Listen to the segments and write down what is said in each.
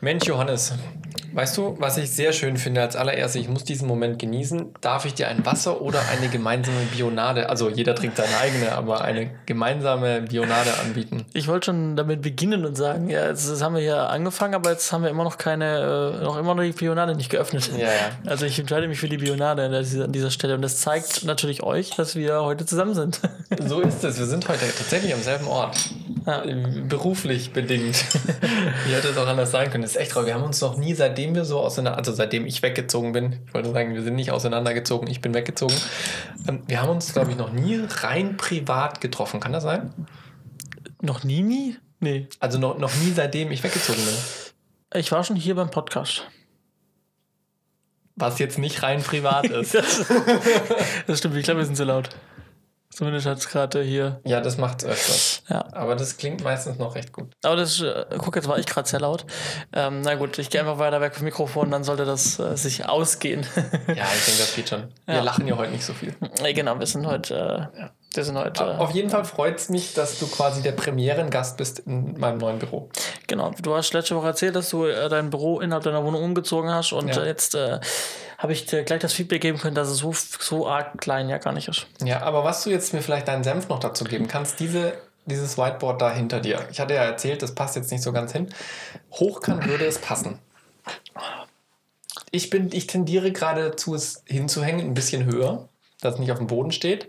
Mensch, Johannes, weißt du, was ich sehr schön finde als allererstes, ich muss diesen Moment genießen. Darf ich dir ein Wasser oder eine gemeinsame Bionade, also jeder trinkt seine eigene, aber eine gemeinsame Bionade anbieten? Ich wollte schon damit beginnen und sagen, ja, jetzt, jetzt haben wir hier angefangen, aber jetzt haben wir immer noch keine, äh, noch immer noch die Bionade nicht geöffnet. Ja, ja. Also ich entscheide mich für die Bionade an dieser, an dieser Stelle und das zeigt natürlich euch, dass wir heute zusammen sind. So ist es. Wir sind heute tatsächlich am selben Ort. Ja. Beruflich bedingt. Wie hätte es auch anders sein können? Das ist echt traurig. Wir haben uns noch nie, seitdem wir so auseinander, also seitdem ich weggezogen bin, ich wollte sagen, wir sind nicht auseinandergezogen, ich bin weggezogen. Ähm, Wir haben uns, glaube ich, noch nie rein privat getroffen. Kann das sein? Noch nie, nie? Nee. Also noch, noch nie, seitdem ich weggezogen bin. Ich war schon hier beim Podcast. Was jetzt nicht rein privat ist. Das, das stimmt, ich glaube, wir sind zu laut. Zumindest hat es gerade hier. Ja, das macht öfters. Ja. Aber das klingt meistens noch recht gut. Aber das, äh, guck, jetzt war ich gerade sehr laut. Ähm, na gut, ich gehe einfach weiter weg vom Mikrofon, dann sollte das äh, sich ausgehen. Ja, ich denke, das geht schon. Wir Ja. lachen ja heute nicht so viel. Äh, genau, wir sind heute. Äh, wir sind heute. Äh, Auf jeden Fall freut es mich, dass du quasi der Premierengast bist in meinem neuen Büro. Genau, du hast letzte Woche erzählt, dass du dein Büro innerhalb deiner Wohnung umgezogen hast und Ja. jetzt habe ich dir gleich das Feedback geben können, dass es so, so arg klein ja gar nicht ist. Ja, aber was du jetzt mir vielleicht deinen Senf noch dazu geben kannst, diese, dieses Whiteboard da hinter dir. Ich hatte ja erzählt, das passt jetzt nicht so ganz hin. Hochkant würde es passen. Ich, bin, ich tendiere gerade dazu, es hinzuhängen, ein bisschen höher, dass es nicht auf dem Boden steht.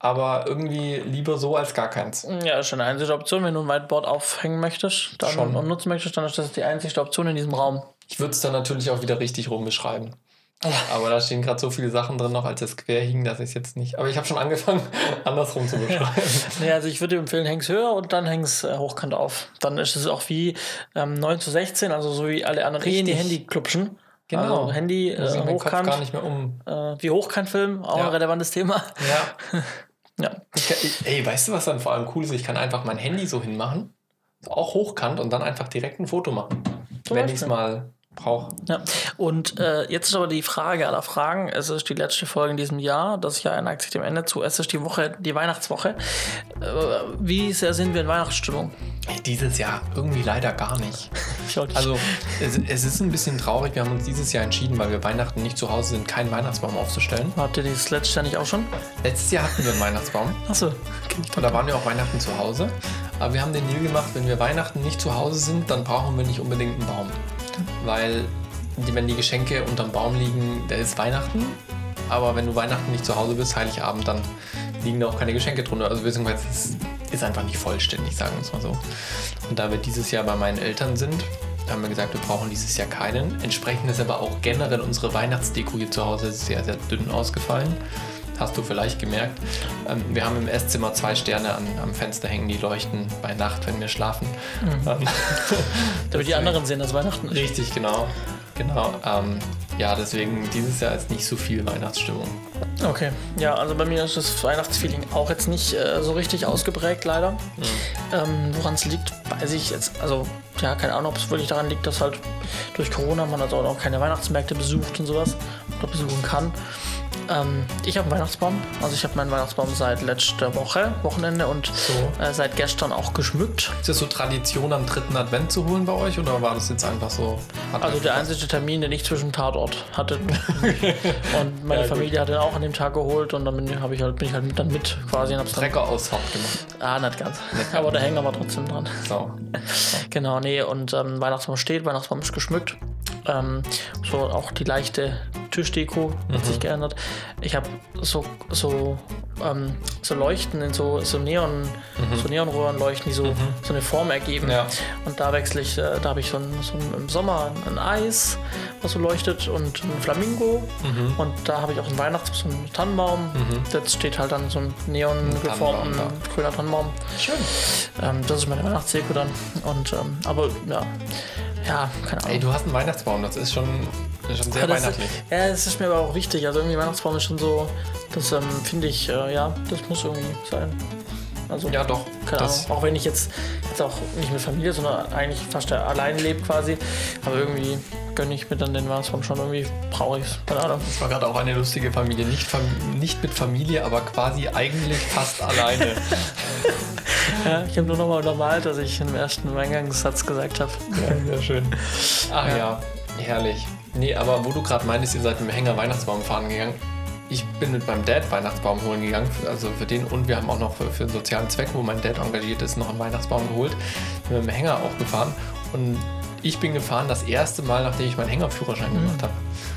Aber irgendwie lieber so als gar keins. Ja, ist schon eine einzige Option. Wenn du ein Whiteboard aufhängen möchtest dann Schon. und nutzen möchtest, dann ist das die einzige Option in diesem Raum. Ich würde es dann natürlich auch wieder richtig rum beschreiben. Aber da stehen gerade so viele Sachen drin noch, als es quer hing, dass ich es jetzt nicht. Aber ich habe schon angefangen, andersrum zu beschreiben. Nee, also ich würde dir empfehlen, häng's höher und dann häng's äh, hochkant auf. Dann ist es auch wie ähm, 9 zu 16, also so wie alle anderen in die Richtig. Handy-Klupschen. Genau. Also Handy, äh, Kopf gar hochkant, nicht mehr um. äh, wie Hochkantfilm, auch Ja. ein relevantes Thema. Ja. Ja. Ich, ich, ey, weißt du, was dann vor allem cool ist? Ich kann einfach mein Handy so hinmachen, auch hochkant und dann einfach direkt ein Foto machen. Zum wenn ich es mal brauche. Ja, und äh, jetzt ist aber die Frage aller Fragen. Es ist die letzte Folge in diesem Jahr. Das Jahr neigt sich dem Ende zu. Es ist die Woche, die Weihnachtswoche. Äh, wie sehr sind wir in Weihnachtsstimmung? Dieses Jahr irgendwie leider gar nicht. Also es, es ist ein bisschen traurig. Wir haben uns dieses Jahr entschieden, weil wir Weihnachten nicht zu Hause sind, keinen Weihnachtsbaum aufzustellen. habt ihr das letzte Jahr nicht auch schon? Letztes Jahr hatten wir einen Weihnachtsbaum. Achso. Und da waren wir auch Weihnachten zu Hause. Aber wir haben den Deal gemacht, wenn wir Weihnachten nicht zu Hause sind, dann brauchen wir nicht unbedingt einen Baum. Weil wenn die Geschenke unterm Baum liegen, da ist Weihnachten. Aber wenn du Weihnachten nicht zu Hause bist, Heiligabend, dann liegen da auch keine Geschenke drunter. Also beziehungsweise es ist einfach nicht vollständig, sagen wir es mal so. Und da wir dieses Jahr bei meinen Eltern sind, haben wir gesagt, wir brauchen dieses Jahr keinen. Entsprechend ist aber auch generell unsere Weihnachtsdeko hier zu Hause sehr, sehr dünn ausgefallen. Hast du vielleicht gemerkt. Ähm, wir haben im Esszimmer zwei Sterne an, am Fenster hängen, die leuchten bei Nacht, wenn wir schlafen. Ähm, Damit die anderen sehen, dass Weihnachten ist. Richtig, genau. Genau. Ähm, ja, deswegen dieses Jahr ist nicht so viel Weihnachtsstimmung. Okay. Ja, also bei mir ist das Weihnachtsfeeling auch jetzt nicht äh, so richtig ausgeprägt, leider. Ähm, Woran es liegt, weiß ich jetzt. Also, ja, keine Ahnung, ob es wirklich daran liegt, dass halt durch Corona man also auch keine Weihnachtsmärkte besucht und sowas oder besuchen kann. Ähm, ich habe einen Weihnachtsbaum. Also ich habe meinen Weihnachtsbaum seit letzter Woche, Wochenende und So. äh, seit gestern auch geschmückt. Ist das so Tradition, am dritten Advent zu holen bei euch oder war das jetzt einfach so? Also der einzige Termin, den ich zwischen Tatort hatte. und meine Ja, gut. Familie hat den auch an dem Tag geholt und dann bin, ich halt, bin ich halt mit, dann mit quasi und hab's dann Trecker aus Haupt gemacht. Ah, nicht ganz. Aber der Hänger war trotzdem dran. So. Genau, nee, und ähm, Weihnachtsbaum steht, Weihnachtsbaum ist geschmückt. Ähm, so auch die leichte Tischdeko hat sich geändert. Ich habe so, so, ähm, so Leuchten in so, so Neon, so Neonröhrenleuchten, die so, so eine Form ergeben. Ja. Und da wechsle ich, äh, da habe ich so, ein, so ein, im Sommer ein Eis, was so leuchtet und ein Flamingo. Und da habe ich auch einen Weihnachts-, so einen Tannenbaum. Jetzt steht halt dann so ein neon geformten Tannenbaum grüner Tannenbaum. Schön. Ähm, das ist meine Weihnachtsdeko dann. Und, ähm, aber ja, ja, keine Ahnung. Ey, du hast einen Weihnachtsbaum, das ist schon, ist schon sehr das, weihnachtlich. ja, das ist mir aber auch wichtig. Also irgendwie Weihnachtsbaum ist schon so, das ähm, finde ich, äh, ja, das muss irgendwie sein. Also, Ja, doch. Auch wenn ich jetzt, jetzt auch nicht mit Familie, sondern eigentlich fast allein lebe quasi. Aber irgendwie, gönne ich mir dann den Weihnachtsbaum schon irgendwie, brauche ich es. Keine Ahnung. Das war gerade auch eine lustige Familie. Nicht, Fam nicht mit Familie, aber quasi eigentlich fast alleine. ja, ich habe nur nochmal untermalt, dass ich im ersten Eingangssatz gesagt habe. Ja, sehr schön. Ach ja, ja herrlich. Nee, aber wo du gerade meinst, ihr seid mit dem Hänger Weihnachtsbaum fahren gegangen. Ich bin mit meinem Dad Weihnachtsbaum holen gegangen, also für den und wir haben auch noch für, für einen sozialen Zweck, wo mein Dad engagiert ist, noch einen Weihnachtsbaum geholt. Bin mit dem Hänger auch gefahren und ich bin gefahren das erste Mal, nachdem ich meinen Hängerführerschein mhm. gemacht habe.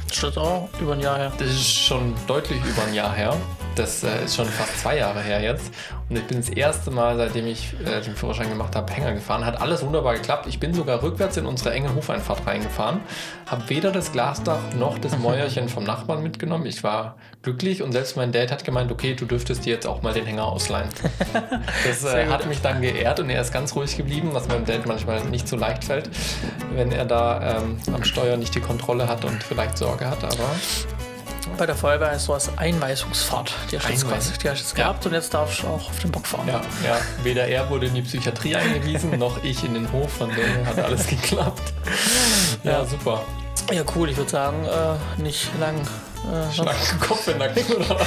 Das ist auch über ein Jahr her. Das ist schon deutlich über ein Jahr her. Das äh, ist schon fast zwei Jahre her jetzt. Und ich bin das erste Mal, seitdem ich äh, den Führerschein gemacht habe, Hänger gefahren. Hat alles wunderbar geklappt. Ich bin sogar rückwärts in unsere enge Hofeinfahrt reingefahren. Habe weder das Glasdach noch das Mäuerchen vom Nachbarn mitgenommen. Ich war glücklich und selbst mein Dad hat gemeint, okay, du dürftest dir jetzt auch mal den Hänger ausleihen. Das äh, hat mich dann geehrt und er ist ganz ruhig geblieben, was meinem Dad manchmal nicht so leicht fällt, wenn er da ähm, am Steuer nicht die Kontrolle hat und vielleicht Sorge hat. Aber bei der Feuerwehr ist sowas Einweisungsfahrt. Die hast du jetzt, jetzt gehabt ja. und jetzt darfst du auch auf den Bock fahren. Ja, ja. Weder er wurde in die Psychiatrie eingewiesen, noch ich in den Hof, von dem hat alles geklappt. Ja, ja, super. Ja, cool. Ich würde sagen, äh, nicht lang. Äh, Schlanken Kopf in Nacken, oder?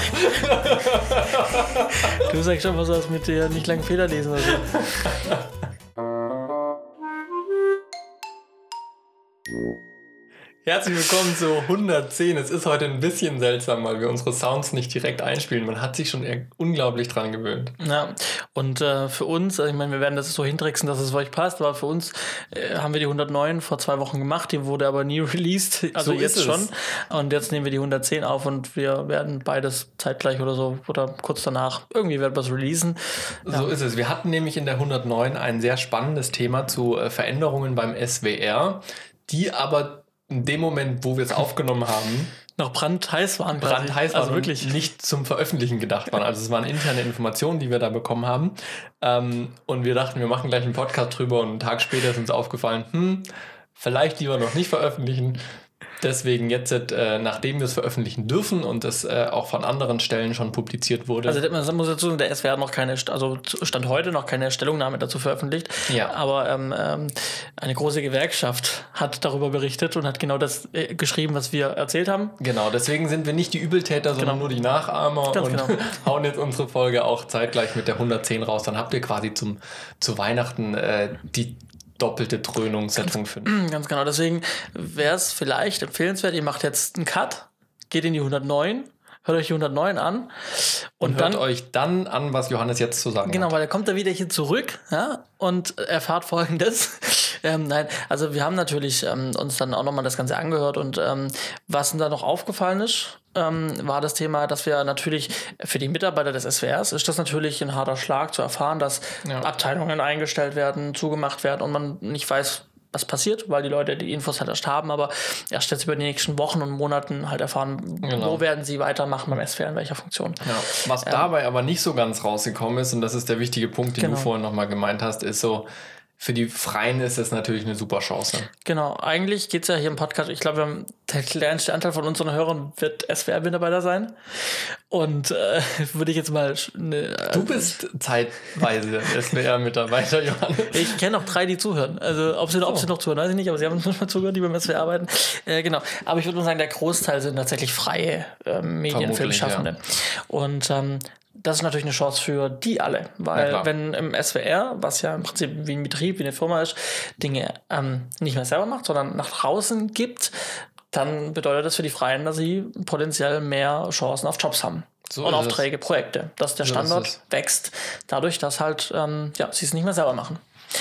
du sagst schon was aus mit dir nicht lang Fehler lesen. Also. Herzlich willkommen zu 110. Es ist heute ein bisschen seltsam, weil wir unsere Sounds nicht direkt einspielen. Man hat sich schon unglaublich dran gewöhnt. Ja, und äh, für uns, also ich meine, wir werden das so hintricksen, dass es für euch passt, aber für uns äh, haben wir die 109 vor zwei Wochen gemacht, die wurde aber nie released, also so jetzt schon. Und jetzt nehmen wir die 110 auf und wir werden beides zeitgleich oder so oder kurz danach irgendwie werden wir es releasen. Ja. So ist es. Wir hatten nämlich in der 109 ein sehr spannendes Thema zu äh, Veränderungen beim SWR, die aber in dem Moment, wo wir es aufgenommen haben, noch brandheiß waren. Brandheiß waren also wirklich nicht zum Veröffentlichen gedacht waren. Also es waren interne Informationen, die wir da bekommen haben. Ähm, und wir dachten, wir machen gleich einen Podcast drüber und einen Tag später ist uns aufgefallen, hm, vielleicht lieber noch nicht veröffentlichen. Deswegen jetzt, äh, nachdem wir es veröffentlichen dürfen und es äh, auch von anderen Stellen schon publiziert wurde. Also man muss dazu sagen, der SWR hat noch keine, also Stand heute noch keine Stellungnahme dazu veröffentlicht. Ja. Aber ähm, ähm, eine große Gewerkschaft hat darüber berichtet und hat genau das äh, geschrieben, was wir erzählt haben. Genau, deswegen sind wir nicht die Übeltäter, sondern genau. nur die Nachahmer Ganz und genau. hauen jetzt unsere Folge auch zeitgleich mit der 110 raus. Dann habt ihr quasi zum, zu Weihnachten äh, die doppelte Dröhnung-Setting finden. Ganz genau, deswegen wäre es vielleicht empfehlenswert, ihr macht jetzt einen Cut, geht in die 109, hört euch die 109 an und, und hört dann, euch dann an, was Johannes jetzt zu sagen genau, hat. Genau, weil er kommt da wieder hier zurück ja, und erfahrt folgendes. Ähm, nein, also wir haben natürlich ähm, uns dann auch nochmal das Ganze angehört und ähm, was da noch aufgefallen ist, ähm, war das Thema, dass wir natürlich für die Mitarbeiter des SWRs ist das natürlich ein harter Schlag zu erfahren, dass ja. Abteilungen eingestellt werden, zugemacht werden und man nicht weiß, was passiert, weil die Leute die Infos halt erst haben, aber erst jetzt über die nächsten Wochen und Monaten halt erfahren, genau. wo werden sie weitermachen beim SWR, in welcher Funktion. Ja. Was ähm, dabei aber nicht so ganz rausgekommen ist, und das ist der wichtige Punkt, den genau. du vorhin nochmal gemeint hast, ist so, für die Freien ist es natürlich eine super Chance. Genau, eigentlich geht es ja hier im Podcast, ich glaube, der kleinste Anteil von unseren Hörern wird SWR-Mitarbeiter sein. Und äh, würde ich jetzt mal. Ne, du bist zeitweise SWR-Mitarbeiter, Johannes. Ich kenne noch drei, die zuhören. Also, ob sie, so. ob sie noch zuhören, weiß ich nicht, aber sie haben uns manchmal zugehört, die beim SWR arbeiten. Äh, genau. Aber ich würde nur sagen, der Großteil sind tatsächlich freie äh, Medienfilmschaffende. Ja. Und ähm, das ist natürlich eine Chance für die alle, weil ja, wenn im SWR, was ja im Prinzip wie ein Betrieb, wie eine Firma ist, Dinge ähm, nicht mehr selber macht, sondern nach draußen gibt, dann bedeutet das für die Freien, dass sie potenziell mehr Chancen auf Jobs haben. So und Aufträge, es. Projekte, dass der Standort so wächst, dadurch, dass halt ähm, ja, sie es nicht mehr selber machen.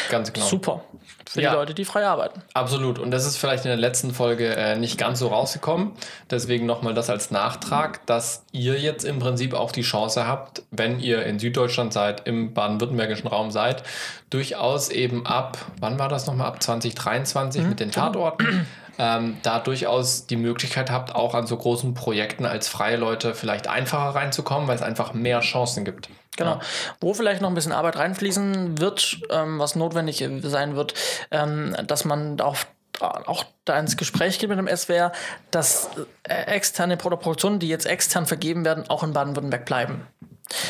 Ganz genau. Super. Für ja. die Leute, die frei arbeiten. Absolut. Und das ist vielleicht in der letzten Folge äh, nicht ganz so rausgekommen. Deswegen nochmal das als Nachtrag, dass ihr jetzt im Prinzip auch die Chance habt, wenn ihr in Süddeutschland seid, im baden-württembergischen Raum seid, durchaus eben ab, wann war das nochmal, ab 2023 mhm. mit den Tatorten, ähm, da durchaus die Möglichkeit habt, auch an so großen Projekten als freie Leute vielleicht einfacher reinzukommen, weil es einfach mehr Chancen gibt. Genau. Ja. Wo vielleicht noch ein bisschen Arbeit reinfließen wird, ähm, was notwendig sein wird, ähm, dass man auch auch da ins Gespräch geht mit dem SWR, dass äh, externe Produktionen, die jetzt extern vergeben werden, auch in Baden-Württemberg bleiben.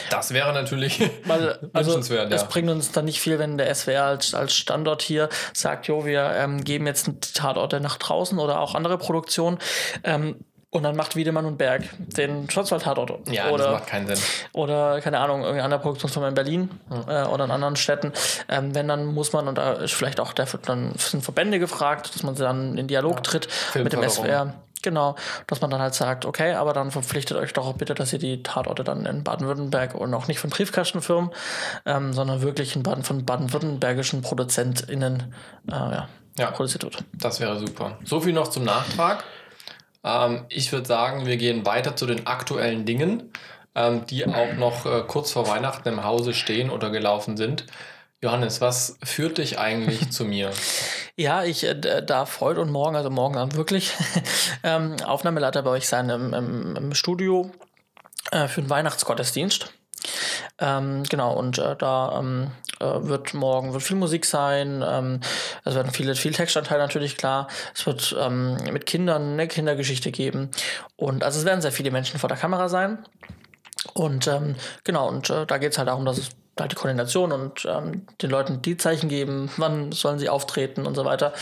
Das wäre natürlich Weil, also, wünschenswert, es ja. bringt uns dann nicht viel, wenn der SWR als, als Standort hier sagt, jo, wir ähm, geben jetzt die Tatorte nach draußen oder auch andere Produktionen. Ähm, und dann macht Wiedemann und Berg den Schwarzwald-Tatort. Ja, das oder, macht keinen Sinn. oder, keine Ahnung, irgendeine andere Produktionsfirma in Berlin äh, oder in anderen Städten. Ähm, wenn, dann muss man, und da ist vielleicht auch der, dann sind Verbände gefragt, dass man dann in Dialog tritt mit dem. SWR. Genau, dass man dann halt sagt, okay, aber dann verpflichtet euch doch auch bitte, dass ihr die Tatorte dann in Baden-Württemberg und auch nicht von Briefkastenfirmen, ähm, sondern wirklich in Baden von baden-württembergischen ProduzentInnen äh, ja, Ja. produziert wird. Das wäre super. So viel noch zum Nachtrag. Ähm, ich würde sagen, wir gehen weiter zu den aktuellen Dingen, ähm, die auch noch äh, kurz vor Weihnachten im Hause stehen oder gelaufen sind. Johannes, was führt dich eigentlich zu mir? Ja, ich äh, darf heute und morgen, also morgen dann wirklich, ähm, Aufnahmeleiter bei euch sein im, im, im Studio äh, für den Weihnachtsgottesdienst. Ähm, genau, und äh, da ähm, äh, wird morgen wird viel Musik sein. Ähm, es werden viele, viel Textanteil natürlich klar. Es wird ähm, mit Kindern eine Kindergeschichte geben. Und also es werden sehr viele Menschen vor der Kamera sein. Und ähm, genau, und äh, da geht es halt darum, dass es halt die Koordination und ähm, den Leuten die Zeichen geben, wann sollen sie auftreten und so weiter.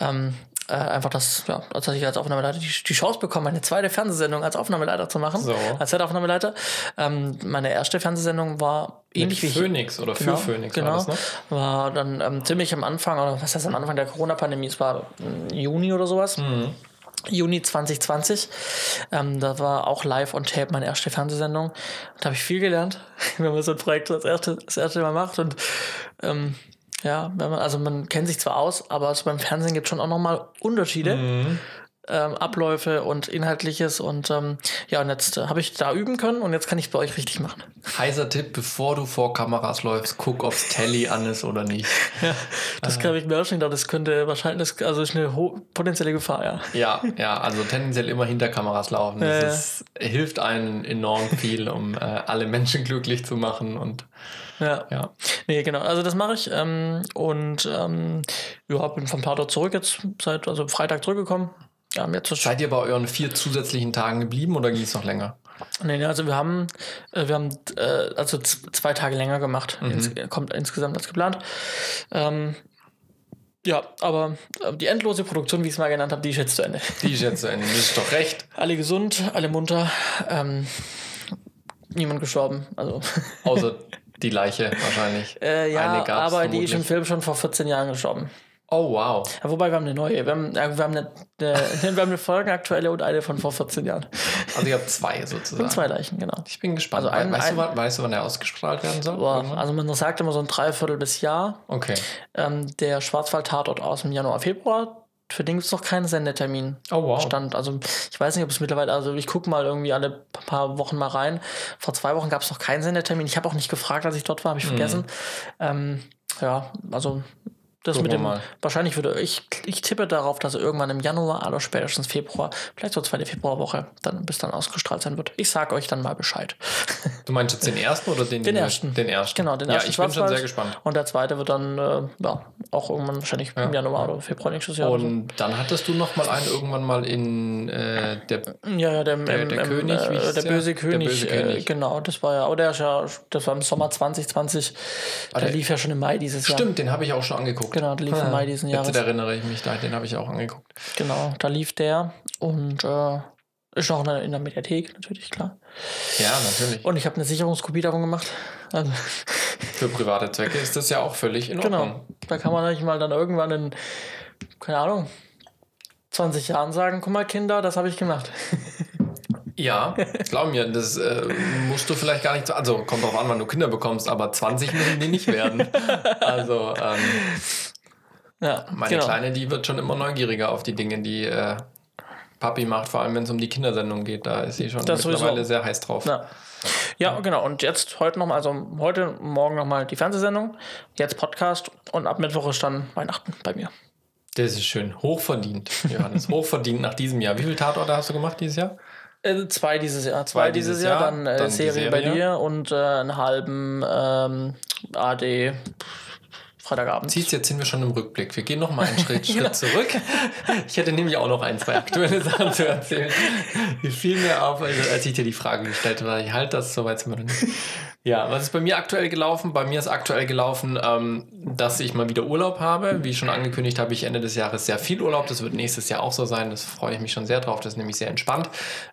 Ähm, äh, einfach, dass, ja, dass ich als Aufnahmeleiter die, die Chance bekomme, eine zweite Fernsehsendung als Aufnahmeleiter zu machen. So. Als Zeitaufnahmeleiter. Ähm, meine erste Fernsehsendung war ähnlich wie Mit hier. Phoenix oder Genau, für Phoenix genau. war das, ne? War dann ähm, ziemlich am Anfang, oder was heißt am Anfang der Corona-Pandemie, es war im Juni oder sowas. Mhm. Juni 2020. Ähm, da war auch live on tape meine erste Fernsehsendung. Da habe ich viel gelernt, wenn man so ein Projekt das erste, das erste Mal macht. Und ähm, ja, man, also man kennt sich zwar aus, aber so beim Fernsehen gibt es schon auch nochmal Unterschiede. Mhm. Ähm, Abläufe und Inhaltliches und ähm, ja, und jetzt äh, habe ich da üben können und jetzt kann ich es bei euch richtig machen. Heißer Tipp, bevor du vor Kameras läufst, guck, ob's Telly an ist oder nicht. Ja, das kann ich mir auch schon gedacht, das könnte wahrscheinlich, das, also ist eine potenzielle Gefahr, ja. Ja, ja, also tendenziell immer hinter Kameras laufen. Das ja. ist, hilft einem enorm viel, um äh, alle Menschen glücklich zu machen und Ja. ja. Nee, genau. Also das mache ich. Ähm, und ähm, ja, bin vom Tatort zurück jetzt seit, also Freitag zurückgekommen. Ja, jetzt ist Seid ihr bei euren vier zusätzlichen Tagen geblieben oder ging es noch länger? Nee, nee, also wir haben, äh, wir haben äh, also zwei Tage länger gemacht. Ins, kommt insgesamt als geplant. Ähm, ja, aber äh, die endlose Produktion, wie ich es mal genannt habe, die ist jetzt zu Ende. Die ist jetzt zu Ende. Das ist doch recht. Alle gesund, alle munter. Ähm, niemand gestorben. Also, Außer die Leiche wahrscheinlich. äh, ja, aber die ist im. Film schon vor 14 Jahren gestorben. Oh, wow. Ja, wobei wir haben eine neue. Wir haben, ja, wir haben eine, eine, wir haben eine folgenaktuelle und eine von vor 14 Jahren. Also ihr habt zwei sozusagen. Und zwei Leichen, genau. Ich bin gespannt. Also ein- weißt, du, ein- wann, weißt du, wann er ausgestrahlt werden soll? Boah, also man sagt immer so ein Dreiviertel bis Jahr. Okay. Ähm, der Schwarzwald-Tatort aus dem Januar, Februar. Für den gibt es noch keinen Sendetermin. Oh, wow. Stand. Also ich weiß nicht, ob es mittlerweile, also ich gucke mal irgendwie alle paar Wochen mal rein. Vor zwei Wochen gab es noch keinen Sendetermin. Ich habe auch nicht gefragt, als ich dort war, habe ich vergessen. Ähm, ja, also das Gucken mit wir dem, mal. wahrscheinlich würde ich, ich tippe darauf, dass er irgendwann im Januar oder spätestens Februar, vielleicht so zweite Februarwoche, dann bis dann ausgestrahlt sein wird. Ich sag euch dann mal Bescheid. Du meinst jetzt den ersten oder den Den ersten. Den ersten. Genau, den ja, ersten ich bin schon sehr gespannt. Und der zweite wird dann, äh, ja, auch irgendwann wahrscheinlich im Januar oder Februar nächstes Jahr. oder so. Und dann hattest du noch mal einen irgendwann mal in äh, der Ja, ja, der, Der- ähm, der ähm, König, äh, der der? böse Der König, böse äh, König. genau, das war ja, aber der ist ja, das war im Sommer 2020, der der- lief ja schon im Mai dieses Jahr. Stimmt, den habe ich auch schon angeguckt. Genau, der lief im Mai diesen Jahres. Jetzt erinnere ich mich, da, den habe ich auch angeguckt. Genau, da lief der und äh, ist noch in der, Mediathek, natürlich, klar. Ja, natürlich. Und ich habe eine Sicherungskopie davon gemacht. Also, Für private Zwecke ist das ja auch völlig in genau, Ordnung. da kann man nicht mal dann irgendwann in, keine Ahnung, 20 Jahren sagen, guck mal Kinder, das habe ich gemacht. Ja, glaub mir, das äh, musst du vielleicht gar nicht, so- also kommt drauf an, wann du Kinder bekommst, aber 20 müssen die nicht werden. Also ähm, Ja, meine genau. Kleine, die wird schon immer neugieriger auf die Dinge, die äh, Papi macht, vor allem wenn es um die Kindersendung geht. Da ist sie schon Das mittlerweile sowieso. sehr heiß drauf. Ja. ja, genau. Und jetzt heute nochmal, also heute, morgen nochmal die Fernsehsendung, jetzt Podcast und ab Mittwoch ist dann Weihnachten bei mir. Das ist schön. Hochverdient, Johannes. Hochverdient nach diesem Jahr. Wie viele Tatorte hast du gemacht dieses Jahr? Äh, zwei dieses Jahr, zwei, dieses Jahr, dann, äh, dann Serie, bei dir und äh, einen halben ähm, AD Freitagabend. Siehst, jetzt sind wir schon im Rückblick. Wir gehen noch mal einen Schritt, Schritt genau. zurück. Ich hätte nämlich auch noch ein, zwei aktuelle Sachen zu erzählen. Wie fiel mir auf, also als ich dir die Frage gestellt habe, ich halte das, soweit wir noch nicht. Ja, was ist bei mir aktuell gelaufen? Bei mir ist aktuell gelaufen, ähm, dass ich mal wieder Urlaub habe. Wie schon angekündigt habe ich Ende des Jahres sehr viel Urlaub. Das wird nächstes Jahr auch so sein. Das freue ich mich schon sehr drauf. Das ist nämlich sehr entspannt.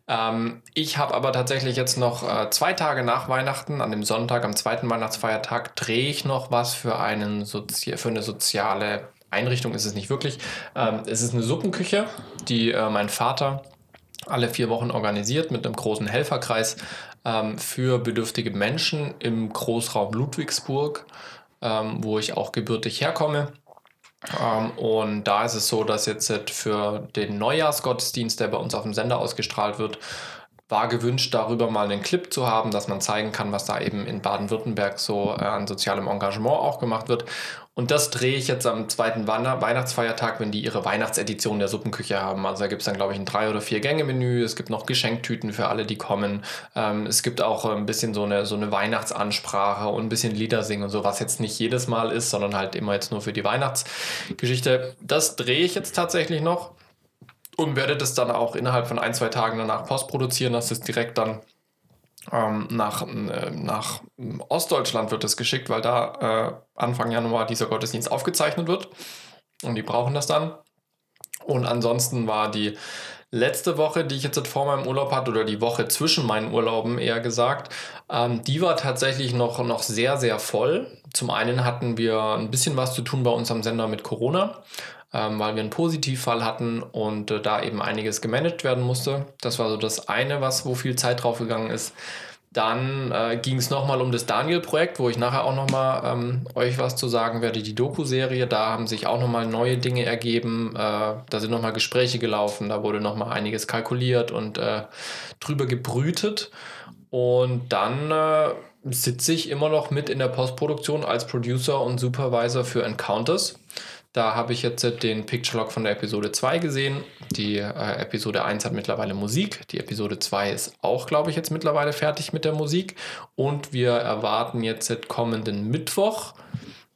Ähm, ich habe aber tatsächlich jetzt noch äh, zwei Tage nach Weihnachten, an dem Sonntag, am zweiten Weihnachtsfeiertag, drehe ich noch was für, einen Sozi für eine soziale Einrichtung. Ist es nicht wirklich. Ähm, es ist eine Suppenküche, die äh, mein Vater alle vier Wochen organisiert mit einem großen Helferkreis ähm, für bedürftige Menschen im Großraum Ludwigsburg, ähm, wo ich auch gebürtig herkomme. Ähm, und da ist es so, dass jetzt für den Neujahrsgottesdienst, der bei uns auf dem Sender ausgestrahlt wird, war gewünscht, darüber mal einen Clip zu haben, dass man zeigen kann, was da eben in Baden-Württemberg so äh, an sozialem Engagement auch gemacht wird. Und das drehe ich jetzt am zweiten Weihnachtsfeiertag, wenn die ihre Weihnachtsedition der Suppenküche haben. Also da gibt es dann, glaube ich, ein drei- oder vier Gänge-Menü. Es gibt noch Geschenktüten für alle, die kommen. Ähm, es gibt auch ein bisschen so eine, so eine Weihnachtsansprache und ein bisschen Lieder singen und so, was jetzt nicht jedes Mal ist, sondern halt immer jetzt nur für die Weihnachtsgeschichte. Das drehe ich jetzt tatsächlich noch und werde das dann auch innerhalb von ein, zwei Tagen danach postproduzieren, dass es direkt dann ähm, nach, äh, nach Ostdeutschland wird es geschickt, weil da äh, Anfang Januar dieser Gottesdienst aufgezeichnet wird und die brauchen das dann. Und ansonsten war die letzte Woche, die ich jetzt vor meinem Urlaub hatte, oder die Woche zwischen meinen Urlauben eher gesagt, ähm, die war tatsächlich noch, noch sehr, sehr voll. Zum einen hatten wir ein bisschen was zu tun bei uns am Sender mit Corona ähm, weil wir einen Positivfall hatten und äh, da eben einiges gemanagt werden musste. Das war so das eine, was wo viel Zeit drauf gegangen ist. Dann äh, ging es nochmal um das Daniel-Projekt, wo ich nachher auch nochmal ähm, euch was zu sagen werde, die Doku-Serie. Da haben sich auch nochmal neue Dinge ergeben. Äh, da sind nochmal Gespräche gelaufen, da wurde nochmal einiges kalkuliert und äh, drüber gebrütet. Und dann äh, sitze ich immer noch mit in der Postproduktion als Producer und Supervisor für Encounters. Da habe ich jetzt den Picture Log von der Episode 2 gesehen. Die äh, Episode 1 hat mittlerweile Musik. Die Episode 2 ist auch, glaube ich, jetzt mittlerweile fertig mit der Musik. Und wir erwarten jetzt kommenden Mittwoch,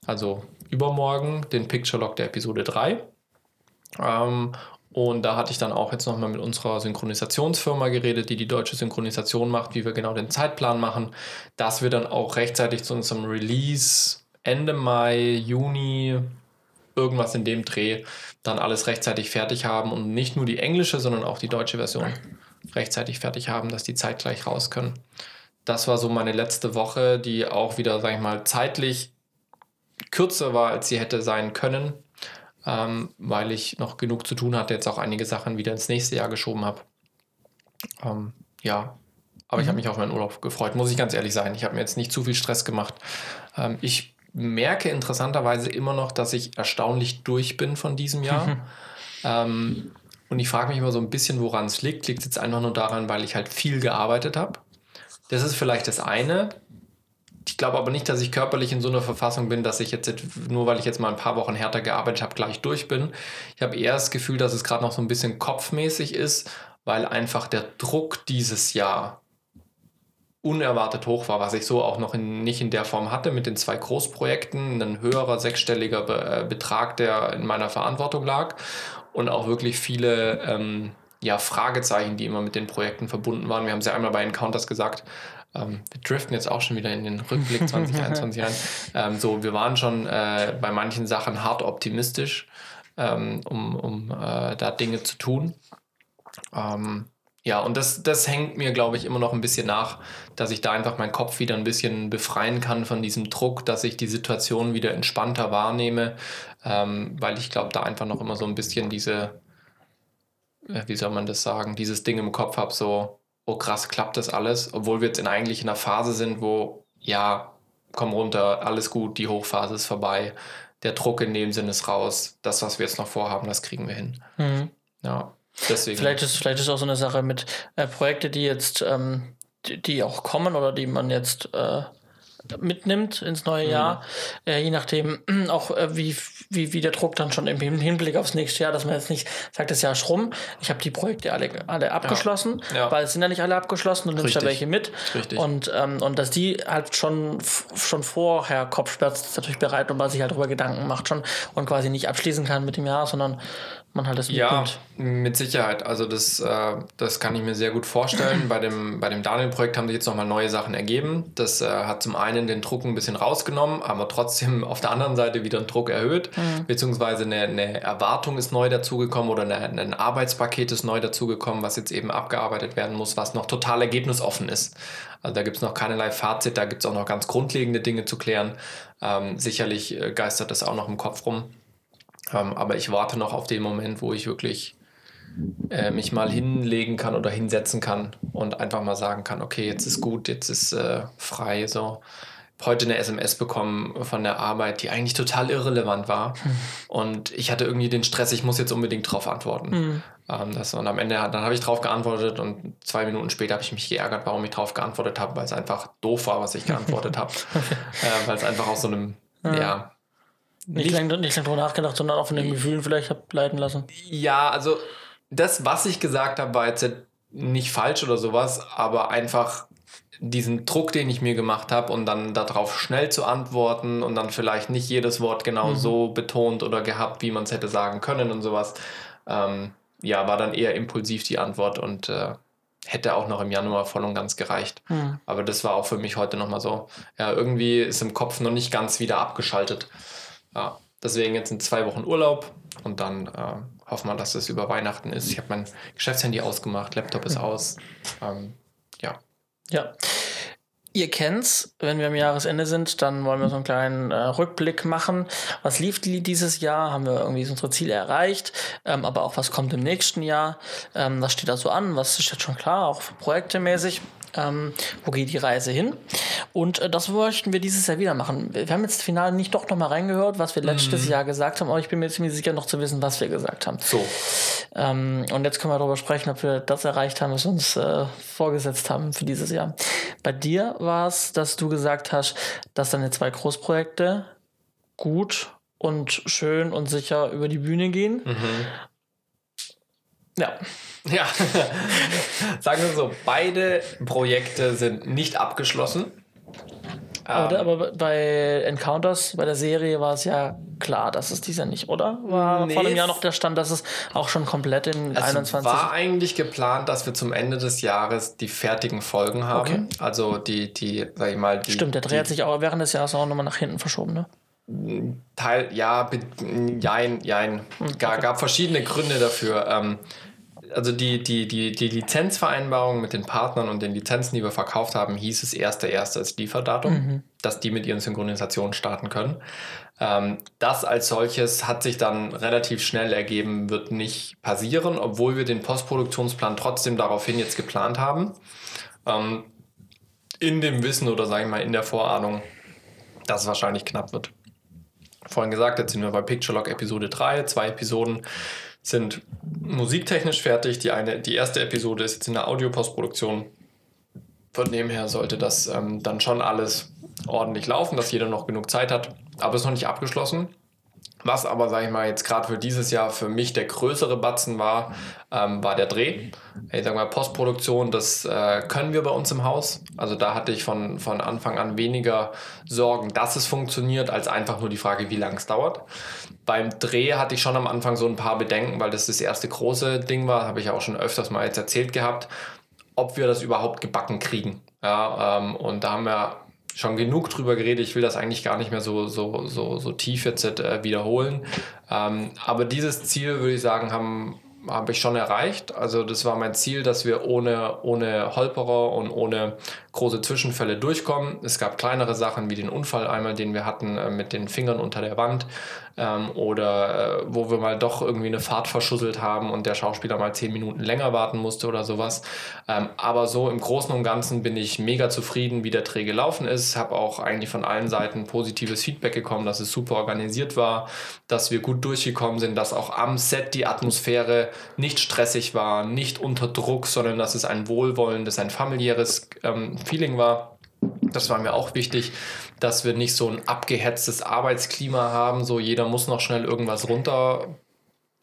also übermorgen, den Picture Log der Episode 3. Ähm, und da hatte ich dann auch jetzt nochmal mit unserer Synchronisationsfirma geredet, die die deutsche Synchronisation macht, wie wir genau den Zeitplan machen, dass wir dann auch rechtzeitig zu unserem Release Ende Mai, Juni, irgendwas in dem Dreh dann alles rechtzeitig fertig haben und nicht nur die englische, sondern auch die deutsche Version rechtzeitig fertig haben, dass die zeitgleich raus können. Das war so meine letzte Woche, die auch wieder, sag ich mal, zeitlich kürzer war, als sie hätte sein können, ähm, weil ich noch genug zu tun hatte, jetzt auch einige Sachen wieder ins nächste Jahr geschoben habe. Ähm, ja, aber mhm. ich habe mich auf meinen Urlaub gefreut, muss ich ganz ehrlich sein. Ich habe mir jetzt nicht zu viel Stress gemacht. Ähm, ich merke interessanterweise immer noch, dass ich erstaunlich durch bin von diesem Jahr. ähm, und ich frage mich immer so ein bisschen, woran es liegt. Liegt es jetzt einfach nur daran, weil ich halt viel gearbeitet habe? Das ist vielleicht das eine. Ich glaube aber nicht, dass ich körperlich in so einer Verfassung bin, dass ich jetzt, nur weil ich jetzt mal ein paar Wochen härter gearbeitet habe, gleich durch bin. Ich habe eher das Gefühl, dass es gerade noch so ein bisschen kopfmäßig ist, weil einfach der Druck dieses Jahr unerwartet hoch war, was ich so auch noch in, nicht in der Form hatte mit den zwei Großprojekten, ein höherer sechsstelliger Be äh, Betrag, der in meiner Verantwortung lag und auch wirklich viele ähm, ja, Fragezeichen, die immer mit den Projekten verbunden waren. Wir haben es ja einmal bei Encounters gesagt, ähm, wir driften jetzt auch schon wieder in den Rückblick 2021 rein. Ähm, so, wir waren schon äh, bei manchen Sachen hart optimistisch, ähm, um, um äh, da Dinge zu tun. Ähm, ja, und das, das hängt mir, glaube ich, immer noch ein bisschen nach, dass ich da einfach meinen Kopf wieder ein bisschen befreien kann von diesem Druck, dass ich die Situation wieder entspannter wahrnehme, ähm, weil ich glaube, da einfach noch immer so ein bisschen diese, äh, wie soll man das sagen, dieses Ding im Kopf habe, so, oh krass, klappt das alles, obwohl wir jetzt in eigentlich in einer Phase sind, wo, ja, komm runter, alles gut, die Hochphase ist vorbei, der Druck in dem Sinne ist raus, das, was wir jetzt noch vorhaben, das kriegen wir hin. Mhm. Ja. Deswegen. Vielleicht ist vielleicht ist auch so eine Sache mit äh, Projekte, die jetzt, ähm, die, die, auch kommen oder die man jetzt äh, mitnimmt ins neue mhm. Jahr, äh, je nachdem auch äh, wie, wie, wie der Druck dann schon im Hinblick aufs nächste Jahr, dass man jetzt nicht sagt, das Jahr ist rum, ich habe die Projekte alle, alle abgeschlossen, ja. Ja. weil es sind ja nicht alle abgeschlossen und nimmst da welche mit. Richtig. Und, ähm, und dass die halt schon, schon vorher Kopfschmerzen natürlich bereit und man sich halt darüber Gedanken macht schon und quasi nicht abschließen kann mit dem Jahr, sondern man halt das Ja, mit Sicherheit. Also das, äh, das kann ich mir sehr gut vorstellen. bei dem, bei dem Daniel-Projekt haben sich jetzt nochmal neue Sachen ergeben. Das äh, hat zum einen den Druck ein bisschen rausgenommen, aber trotzdem auf der anderen Seite wieder den Druck erhöht. Mhm. Beziehungsweise eine, eine Erwartung ist neu dazugekommen oder eine, ein Arbeitspaket ist neu dazugekommen, was jetzt eben abgearbeitet werden muss, was noch total ergebnisoffen ist. Also da gibt es noch keinerlei Fazit, da gibt es auch noch ganz grundlegende Dinge zu klären. Ähm, sicherlich äh, geistert das auch noch im Kopf rum. Ähm, aber ich warte noch auf den Moment, wo ich wirklich äh, mich mal hinlegen kann oder hinsetzen kann und einfach mal sagen kann, okay, jetzt ist gut, jetzt ist äh, frei. So heute eine SMS bekommen von der Arbeit, die eigentlich total irrelevant war. Hm. Und ich hatte irgendwie den Stress, ich muss jetzt unbedingt drauf antworten. Hm. Ähm, das, und am Ende dann habe ich drauf geantwortet und zwei Minuten später habe ich mich geärgert, warum ich drauf geantwortet habe, weil es einfach doof war, was ich geantwortet habe. äh, weil es einfach aus so einem, ja, ja nicht lange nicht lang drüber nachgedacht, sondern auch von den Gefühlen vielleicht leiten lassen. Ja, also das, was ich gesagt habe, war jetzt nicht falsch oder sowas, aber einfach diesen Druck, den ich mir gemacht habe und dann darauf schnell zu antworten und dann vielleicht nicht jedes Wort genau mhm. so betont oder gehabt, wie man es hätte sagen können und sowas, ähm, ja, war dann eher impulsiv die Antwort und äh, hätte auch noch im Januar voll und ganz gereicht. Mhm. Aber das war auch für mich heute nochmal so. Ja, irgendwie ist im Kopf noch nicht ganz wieder abgeschaltet. Ja, deswegen jetzt in zwei Wochen Urlaub und dann äh, hoffen wir, dass es über Weihnachten ist. Ich habe mein Geschäftshandy ausgemacht, Laptop ist aus. Ähm, ja. Ja. Ihr kennt's, wenn wir am Jahresende sind, dann wollen wir so einen kleinen äh, Rückblick machen. Was lief dieses Jahr? Haben wir irgendwie unsere Ziele erreicht? Ähm, aber auch was kommt im nächsten Jahr? Ähm, was steht da so an? Was ist jetzt schon klar, auch projektemäßig? Ähm, wo geht die Reise hin? Und äh, das möchten wir dieses Jahr wieder machen. Wir haben jetzt final nicht doch noch mal reingehört, was wir letztes mhm. Jahr gesagt haben, aber ich bin mir ziemlich sicher, noch zu wissen, was wir gesagt haben. So. Ähm, und jetzt können wir darüber sprechen, ob wir das erreicht haben, was wir uns äh, vorgesetzt haben für dieses Jahr. Bei dir war es, dass du gesagt hast, dass deine zwei Großprojekte gut und schön und sicher über die Bühne gehen. Mhm. Ja. Ja, sagen wir so, beide Projekte sind nicht abgeschlossen. Oder, ähm, aber bei Encounters, bei der Serie war es ja klar, dass es dieser nicht, oder? War nee, vor einem Jahr noch der Stand, dass es auch schon komplett in es 21... Es war eigentlich geplant, dass wir zum Ende des Jahres die fertigen Folgen haben. Okay. Also die, die, sag ich mal... Die, Stimmt, der Dreh hat sich auch während des Jahres auch nochmal nach hinten verschoben, ne? Teil, ja, jein, jein. Okay. Gab, gab verschiedene Gründe dafür. Ähm, also die, die, die, die Lizenzvereinbarung mit den Partnern und den Lizenzen, die wir verkauft haben, hieß es 1.1. als Lieferdatum, mhm. dass die mit ihren Synchronisationen starten können. Ähm, das als solches hat sich dann relativ schnell ergeben, wird nicht passieren, obwohl wir den Postproduktionsplan trotzdem daraufhin jetzt geplant haben. Ähm, in dem Wissen oder sagen wir mal in der Vorahnung, dass es wahrscheinlich knapp wird. Vorhin gesagt, jetzt sind wir bei Picture Episode 3, zwei Episoden sind musiktechnisch fertig. Die, eine, die erste Episode ist jetzt in der Audio-Postproduktion. Von dem her sollte das ähm, dann schon alles ordentlich laufen, dass jeder noch genug Zeit hat. Aber es ist noch nicht abgeschlossen. Was aber, sage ich mal, jetzt gerade für dieses Jahr für mich der größere Batzen war, ähm, war der Dreh. Ich sage mal, Postproduktion, das äh, können wir bei uns im Haus. Also da hatte ich von, von Anfang an weniger Sorgen, dass es funktioniert, als einfach nur die Frage, wie lange es dauert. Beim Dreh hatte ich schon am Anfang so ein paar Bedenken, weil das das erste große Ding war, habe ich auch schon öfters mal jetzt erzählt gehabt, ob wir das überhaupt gebacken kriegen. Ja, ähm, und da haben wir schon genug drüber geredet. Ich will das eigentlich gar nicht mehr so, so, so, so tief jetzt äh, wiederholen. Ähm, aber dieses Ziel, würde ich sagen, haben habe ich schon erreicht. Also das war mein Ziel, dass wir ohne, ohne Holperer und ohne große Zwischenfälle durchkommen. Es gab kleinere Sachen wie den Unfall einmal, den wir hatten äh, mit den Fingern unter der Wand ähm, oder äh, wo wir mal doch irgendwie eine Fahrt verschusselt haben und der Schauspieler mal zehn Minuten länger warten musste oder sowas. Ähm, aber so im Großen und Ganzen bin ich mega zufrieden, wie der Dreh gelaufen ist. Habe auch eigentlich von allen Seiten positives Feedback bekommen, dass es super organisiert war, dass wir gut durchgekommen sind, dass auch am Set die Atmosphäre nicht stressig war, nicht unter Druck, sondern dass es ein wohlwollendes, ein familiäres ähm, Feeling war. Das war mir auch wichtig, dass wir nicht so ein abgehetztes Arbeitsklima haben, so jeder muss noch schnell irgendwas runter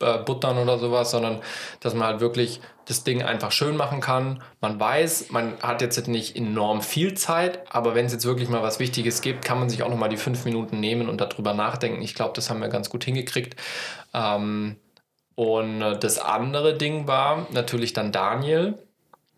äh, buttern oder sowas, sondern dass man halt wirklich das Ding einfach schön machen kann. Man weiß, man hat jetzt nicht enorm viel Zeit, aber wenn es jetzt wirklich mal was Wichtiges gibt, kann man sich auch noch mal die fünf Minuten nehmen und darüber nachdenken. Ich glaube, das haben wir ganz gut hingekriegt. Ähm, und äh, das andere Ding war natürlich dann Daniel,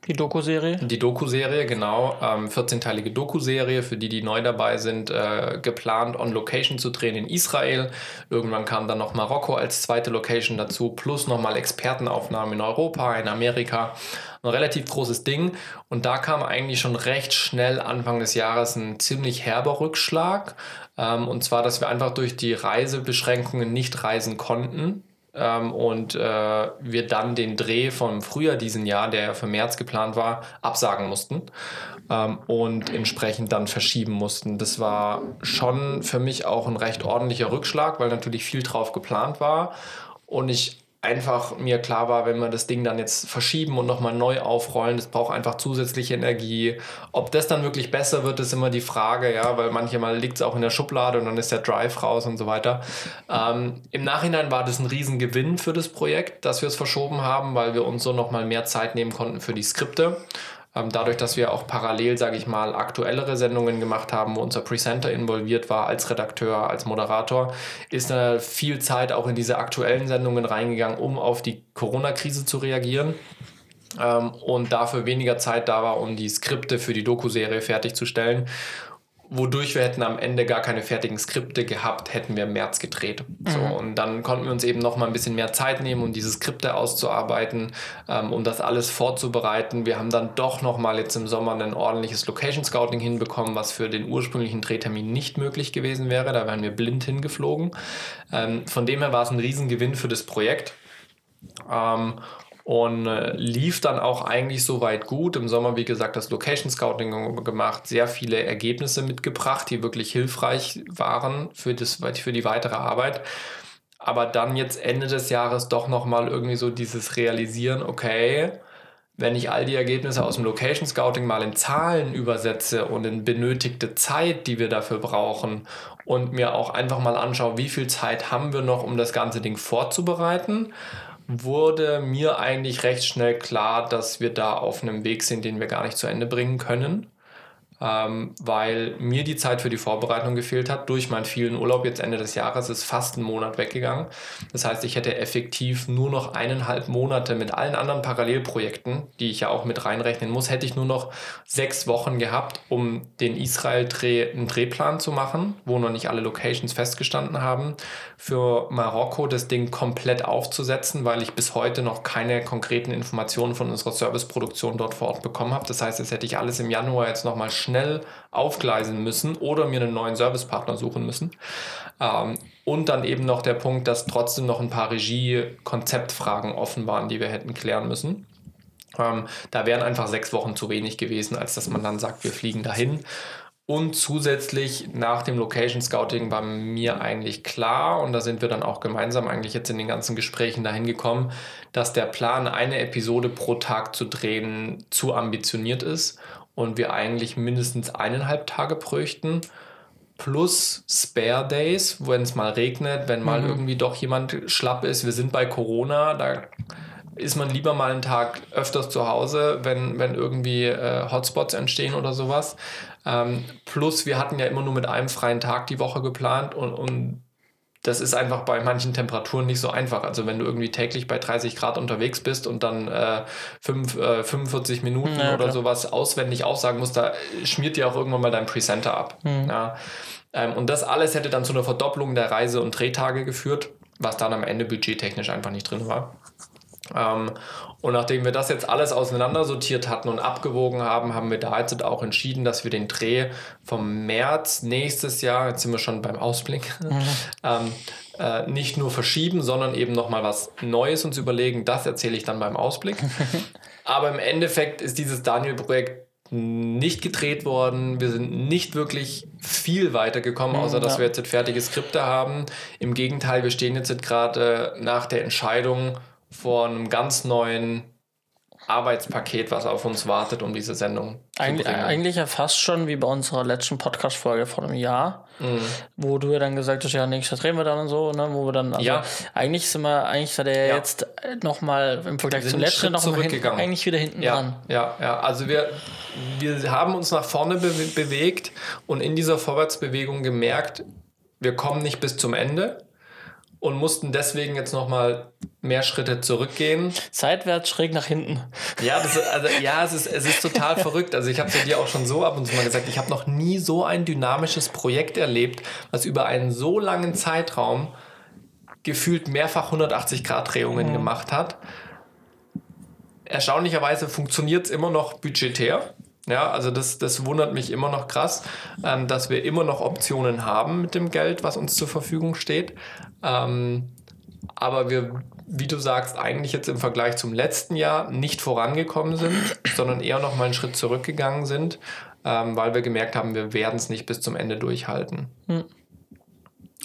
die Doku-Serie? Die Doku-Serie, genau. Ähm, 14-teilige Doku-Serie, für die, die neu dabei sind, äh, geplant on Location zu drehen in Israel. Irgendwann kam dann noch Marokko als zweite Location dazu, plus nochmal Expertenaufnahmen in Europa, in Amerika. Ein relativ großes Ding. Und da kam eigentlich schon recht schnell Anfang des Jahres ein ziemlich herber Rückschlag. Ähm, und zwar, dass wir einfach durch die Reisebeschränkungen nicht reisen konnten ähm, und äh, wir dann den Dreh vom Frühjahr diesen Jahr, der ja für März geplant war, absagen mussten ähm, und entsprechend dann verschieben mussten. Das war schon für mich auch ein recht ordentlicher Rückschlag, weil natürlich viel drauf geplant war und ich einfach mir klar war, wenn wir das Ding dann jetzt verschieben und nochmal neu aufrollen, das braucht einfach zusätzliche Energie. Ob das dann wirklich besser wird, ist immer die Frage, ja, weil manchmal liegt es auch in der Schublade und dann ist der Drive raus und so weiter. Ähm, Im Nachhinein war das ein Riesengewinn für das Projekt, dass wir es verschoben haben, weil wir uns so nochmal mehr Zeit nehmen konnten für die Skripte. Ähm, dadurch, dass wir auch parallel, sage ich mal, aktuellere Sendungen gemacht haben, wo unser Presenter involviert war als Redakteur, als Moderator, ist da viel Zeit auch in diese aktuellen Sendungen reingegangen, um auf die Corona-Krise zu reagieren. Ähm, und dafür weniger Zeit da war, um die Skripte für die Doku-Serie fertigzustellen wodurch wir hätten am Ende gar keine fertigen Skripte gehabt, hätten wir im März gedreht. Mhm. So, und dann konnten wir uns eben noch mal ein bisschen mehr Zeit nehmen, um diese Skripte auszuarbeiten, ähm, um das alles vorzubereiten. Wir haben dann doch noch mal jetzt im Sommer ein ordentliches Location Scouting hinbekommen, was für den ursprünglichen Drehtermin nicht möglich gewesen wäre. Da wären wir blind hingeflogen. Ähm, von dem her war es ein Riesengewinn für das Projekt. Ähm, und äh, lief dann auch eigentlich soweit gut. Im Sommer, wie gesagt, das Location Scouting gemacht, sehr viele Ergebnisse mitgebracht, die wirklich hilfreich waren für, das, für die weitere Arbeit. Aber dann jetzt Ende des Jahres doch nochmal irgendwie so dieses Realisieren, okay, wenn ich all die Ergebnisse aus dem Location Scouting mal in Zahlen übersetze und in benötigte Zeit, die wir dafür brauchen und mir auch einfach mal anschaue, wie viel Zeit haben wir noch, um das ganze Ding vorzubereiten wurde mir eigentlich recht schnell klar, dass wir da auf einem Weg sind, den wir gar nicht zu Ende bringen können ähm, weil mir die Zeit für die Vorbereitung gefehlt hat. Durch meinen vielen Urlaub jetzt Ende des Jahres ist fast ein Monat weggegangen. Das heißt, ich hätte effektiv nur noch eineinhalb Monate mit allen anderen Parallelprojekten, die ich ja auch mit reinrechnen muss, hätte ich nur noch sechs Wochen gehabt, um den Israel-Dreh einen Drehplan zu machen, wo noch nicht alle Locations festgestanden haben. Für Marokko das Ding komplett aufzusetzen, weil ich bis heute noch keine konkreten Informationen von unserer Serviceproduktion dort vor Ort bekommen habe. Das heißt, das hätte ich alles im Januar jetzt nochmal schnell schnell aufgleisen müssen oder mir einen neuen Servicepartner suchen müssen. Ähm, und dann eben noch der Punkt, dass trotzdem noch ein paar Regie-Konzeptfragen offen waren, die wir hätten klären müssen. Ähm, da wären einfach sechs Wochen zu wenig gewesen, als dass man dann sagt, wir fliegen dahin. Und zusätzlich nach dem Location Scouting war mir eigentlich klar, und da sind wir dann auch gemeinsam eigentlich jetzt in den ganzen Gesprächen dahin gekommen, dass der Plan, eine Episode pro Tag zu drehen, zu ambitioniert ist und wir eigentlich mindestens eineinhalb Tage bräuchten. Plus Spare Days, wenn es mal regnet, wenn mal mhm. irgendwie doch jemand schlapp ist. Wir sind bei Corona, da ist man lieber mal einen Tag öfters zu Hause, wenn, wenn irgendwie äh, Hotspots entstehen oder sowas. Ähm, plus, wir hatten ja immer nur mit einem freien Tag die Woche geplant und, und das ist einfach bei manchen Temperaturen nicht so einfach. Also wenn du irgendwie täglich bei 30 Grad unterwegs bist und dann äh, fünf, äh, 45 Minuten ja, oder sowas auswendig aussagen musst, da schmiert dir auch irgendwann mal dein Presenter ab. Mhm. Ja. Ähm, und das alles hätte dann zu einer Verdopplung der Reise- und Drehtage geführt, was dann am Ende budgettechnisch einfach nicht drin war. Ähm, und nachdem wir das jetzt alles auseinandersortiert hatten und abgewogen haben, haben wir da jetzt auch entschieden, dass wir den Dreh vom März nächstes Jahr, jetzt sind wir schon beim Ausblick, mhm. ähm, äh, nicht nur verschieben, sondern eben nochmal was Neues uns überlegen. Das erzähle ich dann beim Ausblick. Aber im Endeffekt ist dieses Daniel-Projekt nicht gedreht worden. Wir sind nicht wirklich viel weitergekommen, außer dass ja. wir jetzt fertige Skripte haben. Im Gegenteil, wir stehen jetzt gerade nach der Entscheidung, vor einem ganz neuen Arbeitspaket, was auf uns wartet, um diese Sendung eigentlich, zu bringen. eigentlich ja fast schon wie bei unserer letzten Podcast-Folge vor einem Jahr, Mhm. wo du ja dann gesagt hast, ja, nächstes drehen wir dann und so, ne, wo wir dann, also Ja. eigentlich sind wir, eigentlich seid ihr Ja. jetzt nochmal im Vergleich zum letzten Schritt noch mal hinten, zurückgegangen. eigentlich wieder hinten Ja, dran. ja, ja. Also wir, wir haben uns nach vorne be bewegt und in dieser Vorwärtsbewegung gemerkt, wir kommen nicht bis zum Ende und mussten deswegen jetzt nochmal mehr Schritte zurückgehen. Seitwärts schräg nach hinten. Ja, das, also, ja es, ist, es ist total verrückt. Also ich habe es ja dir auch schon so ab und zu mal gesagt, ich habe noch nie so ein dynamisches Projekt erlebt, was über einen so langen Zeitraum gefühlt mehrfach 180-Grad-Drehungen gemacht hat. Erstaunlicherweise funktioniert es immer noch budgetär. Ja, also das, das wundert mich immer noch krass, ähm, dass wir immer noch Optionen haben mit dem Geld, was uns zur Verfügung steht. Ähm, aber wir, wie du sagst, eigentlich jetzt im Vergleich zum letzten Jahr nicht vorangekommen sind, sondern eher noch mal einen Schritt zurückgegangen sind, ähm, weil wir gemerkt haben, wir werden es nicht bis zum Ende durchhalten.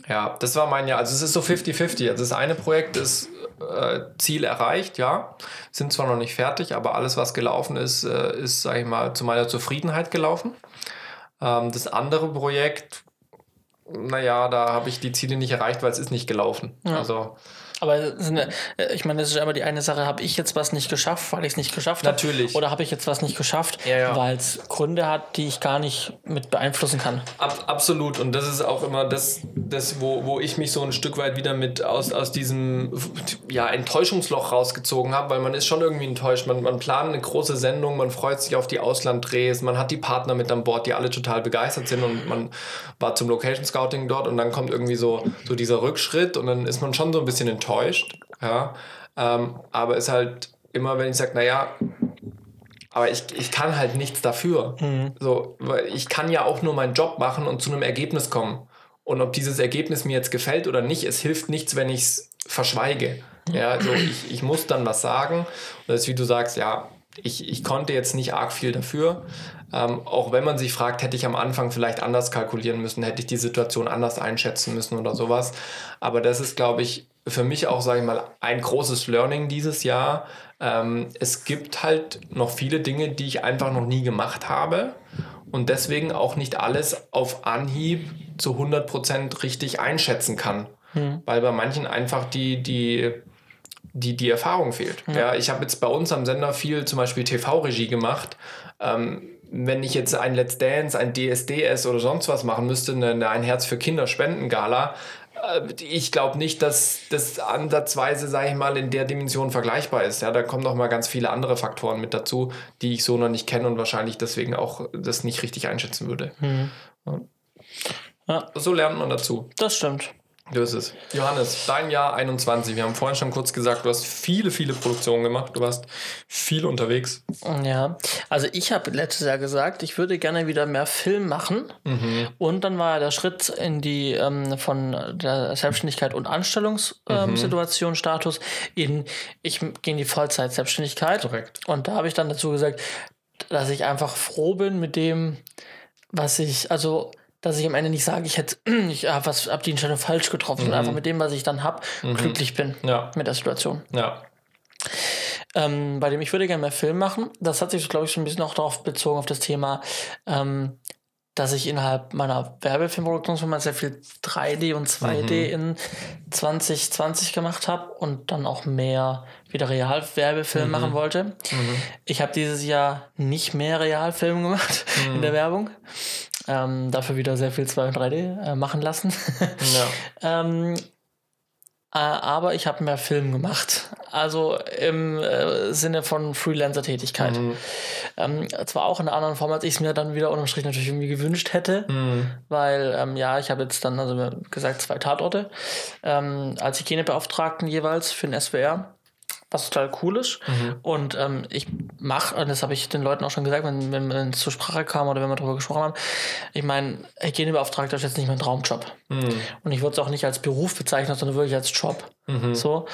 Ja, das war mein Jahr. Also es ist so 50-50. Also das eine Projekt ist äh, Ziel erreicht, ja. Sind zwar noch nicht fertig, aber alles, was gelaufen ist, äh, ist, sage ich mal, zu meiner Zufriedenheit gelaufen. Ähm, das andere Projekt, naja, da habe ich die Ziele nicht erreicht, weil es ist nicht gelaufen. Also Aber äh, ich meine, das ist aber die eine Sache, habe ich jetzt was nicht geschafft, weil ich es nicht geschafft habe? Natürlich. Oder habe ich jetzt was nicht geschafft, Ja, ja. weil es Gründe hat, die ich gar nicht mit beeinflussen kann? Ab, absolut. Und das ist auch immer das, das wo, wo ich mich so ein Stück weit wieder mit aus, aus diesem ja, Enttäuschungsloch rausgezogen habe, weil man ist schon irgendwie enttäuscht. Man, man plant eine große Sendung, man freut sich auf die Auslanddrehs, man hat die Partner mit an Bord, die alle total begeistert sind und man war zum Location Scouting dort und dann kommt irgendwie so, so dieser Rückschritt und dann ist man schon so ein bisschen enttäuscht. Ja. Ähm, aber ist halt immer, wenn ich sage, naja, aber ich, ich kann halt nichts dafür. So, weil ich kann ja auch nur meinen Job machen und zu einem Ergebnis kommen. Und ob dieses Ergebnis mir jetzt gefällt oder nicht, es hilft nichts, wenn ich es verschweige. Ja, also ich, ich muss dann was sagen. Und das ist, wie du sagst, ja, ich, ich konnte jetzt nicht arg viel dafür. Ähm, auch wenn man sich fragt, hätte ich am Anfang vielleicht anders kalkulieren müssen, hätte ich die Situation anders einschätzen müssen oder sowas. Aber das ist, glaube ich, für mich auch, sage ich mal, ein großes Learning dieses Jahr. Ähm, es gibt halt noch viele Dinge, die ich einfach noch nie gemacht habe und deswegen auch nicht alles auf Anhieb zu 100% richtig einschätzen kann. Weil bei manchen einfach die, die, die, die Erfahrung fehlt. Ja. ich habe jetzt bei uns am Sender viel zum Beispiel TV-Regie gemacht. Ähm, wenn ich jetzt ein Let's Dance, ein DSDS oder sonst was machen müsste, eine, eine Ein Herz für Kinder Spendengala, ich glaube nicht, dass das ansatzweise, sage ich mal, in der Dimension vergleichbar ist. Ja, da kommen noch mal ganz viele andere Faktoren mit dazu, die ich so noch nicht kenne und wahrscheinlich deswegen auch das nicht richtig einschätzen würde. Ja. Ja. So lernt man dazu. Das stimmt. So ist es. Johannes, dein Jahr 21. Wir haben vorhin schon kurz gesagt, du hast viele, viele Produktionen gemacht. Du warst viel unterwegs. Ja, also ich habe letztes Jahr gesagt, ich würde gerne wieder mehr Film machen. Und dann war der Schritt in die ähm, von der Selbstständigkeit und Anstellungssituation ähm, Situation, Status in ich gehe in die Vollzeit-Selbstständigkeit. Korrekt. Und da habe ich dann dazu gesagt, dass ich einfach froh bin mit dem, was ich, also dass ich am Ende nicht sage, ich hätte, ich habe was, hab die Entscheidung falsch getroffen, und einfach mit dem, was ich dann habe, glücklich bin Ja. mit der Situation Ja. ähm, bei dem ich würde gerne mehr Film machen. Das hat sich, glaube ich, so ein bisschen auch darauf bezogen, auf das Thema, ähm, dass ich innerhalb meiner Werbefilmproduktionsfirma sehr viel 3D und 2D in 2020 gemacht habe und dann auch mehr wieder Realwerbefilm machen wollte. Ich habe dieses Jahr nicht mehr Realfilm gemacht in der Werbung. Ähm, dafür wieder sehr viel 2 und 3D äh, machen lassen. Ja. Ähm, äh, aber ich habe mehr Film gemacht. Also im äh, Sinne von Freelancer-Tätigkeit. Ähm, zwar auch in einer anderen Form, als ich es mir dann wieder unterm Strich natürlich irgendwie gewünscht hätte. Weil, ähm, ja, ich habe jetzt dann, also gesagt, zwei Tatorte ähm, als Hygienebeauftragten jeweils für den SWR. Was total cool ist. Und ähm, ich mache, und das habe ich den Leuten auch schon gesagt, wenn, wenn man zur Sprache kam oder wenn wir darüber gesprochen haben, ich meine, Hygienebeauftragter ist jetzt nicht mein Traumjob. Und ich würde es auch nicht als Beruf bezeichnen, sondern wirklich als Job. So,